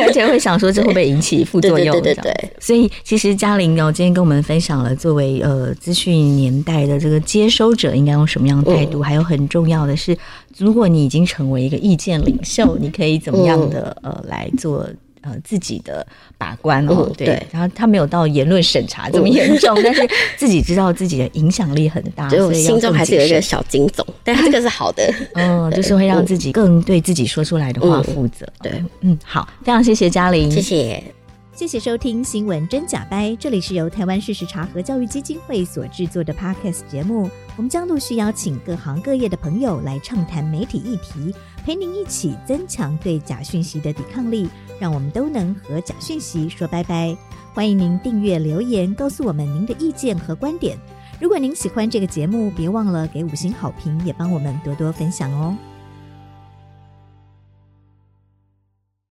而且会想说这会不会引起副作用？对。所以其实嘉玲哦，今天跟我们分享了作为呃资讯年代的这个接收者应该用什么样的态度，嗯、还有很重要的是，如果你已经成为一个意见领袖，你可以怎么样的呃来做。呃，自己的把关哦，对，然后他没有到言论审查这么严重，但是自己知道自己的影响力很大，所以心中还是有一个小金总，但 这个是好的，嗯，就是会让自己更对自己说出来的话负责。对，嗯，好，非常谢谢嘉玲，谢谢，谢谢收听新闻真假掰，这里是由台湾事实查核教育基金会所制作的 Podcast 节目，我们将陆续邀请各行各业的朋友来畅谈媒体议题，陪您一起增强对假讯息的抵抗力。让我们都能和假讯息说拜拜。欢迎您订阅留言，告诉我们您的意见和观点。如果您喜欢这个节目，别忘了给五星好评，也帮我们多多分享哦。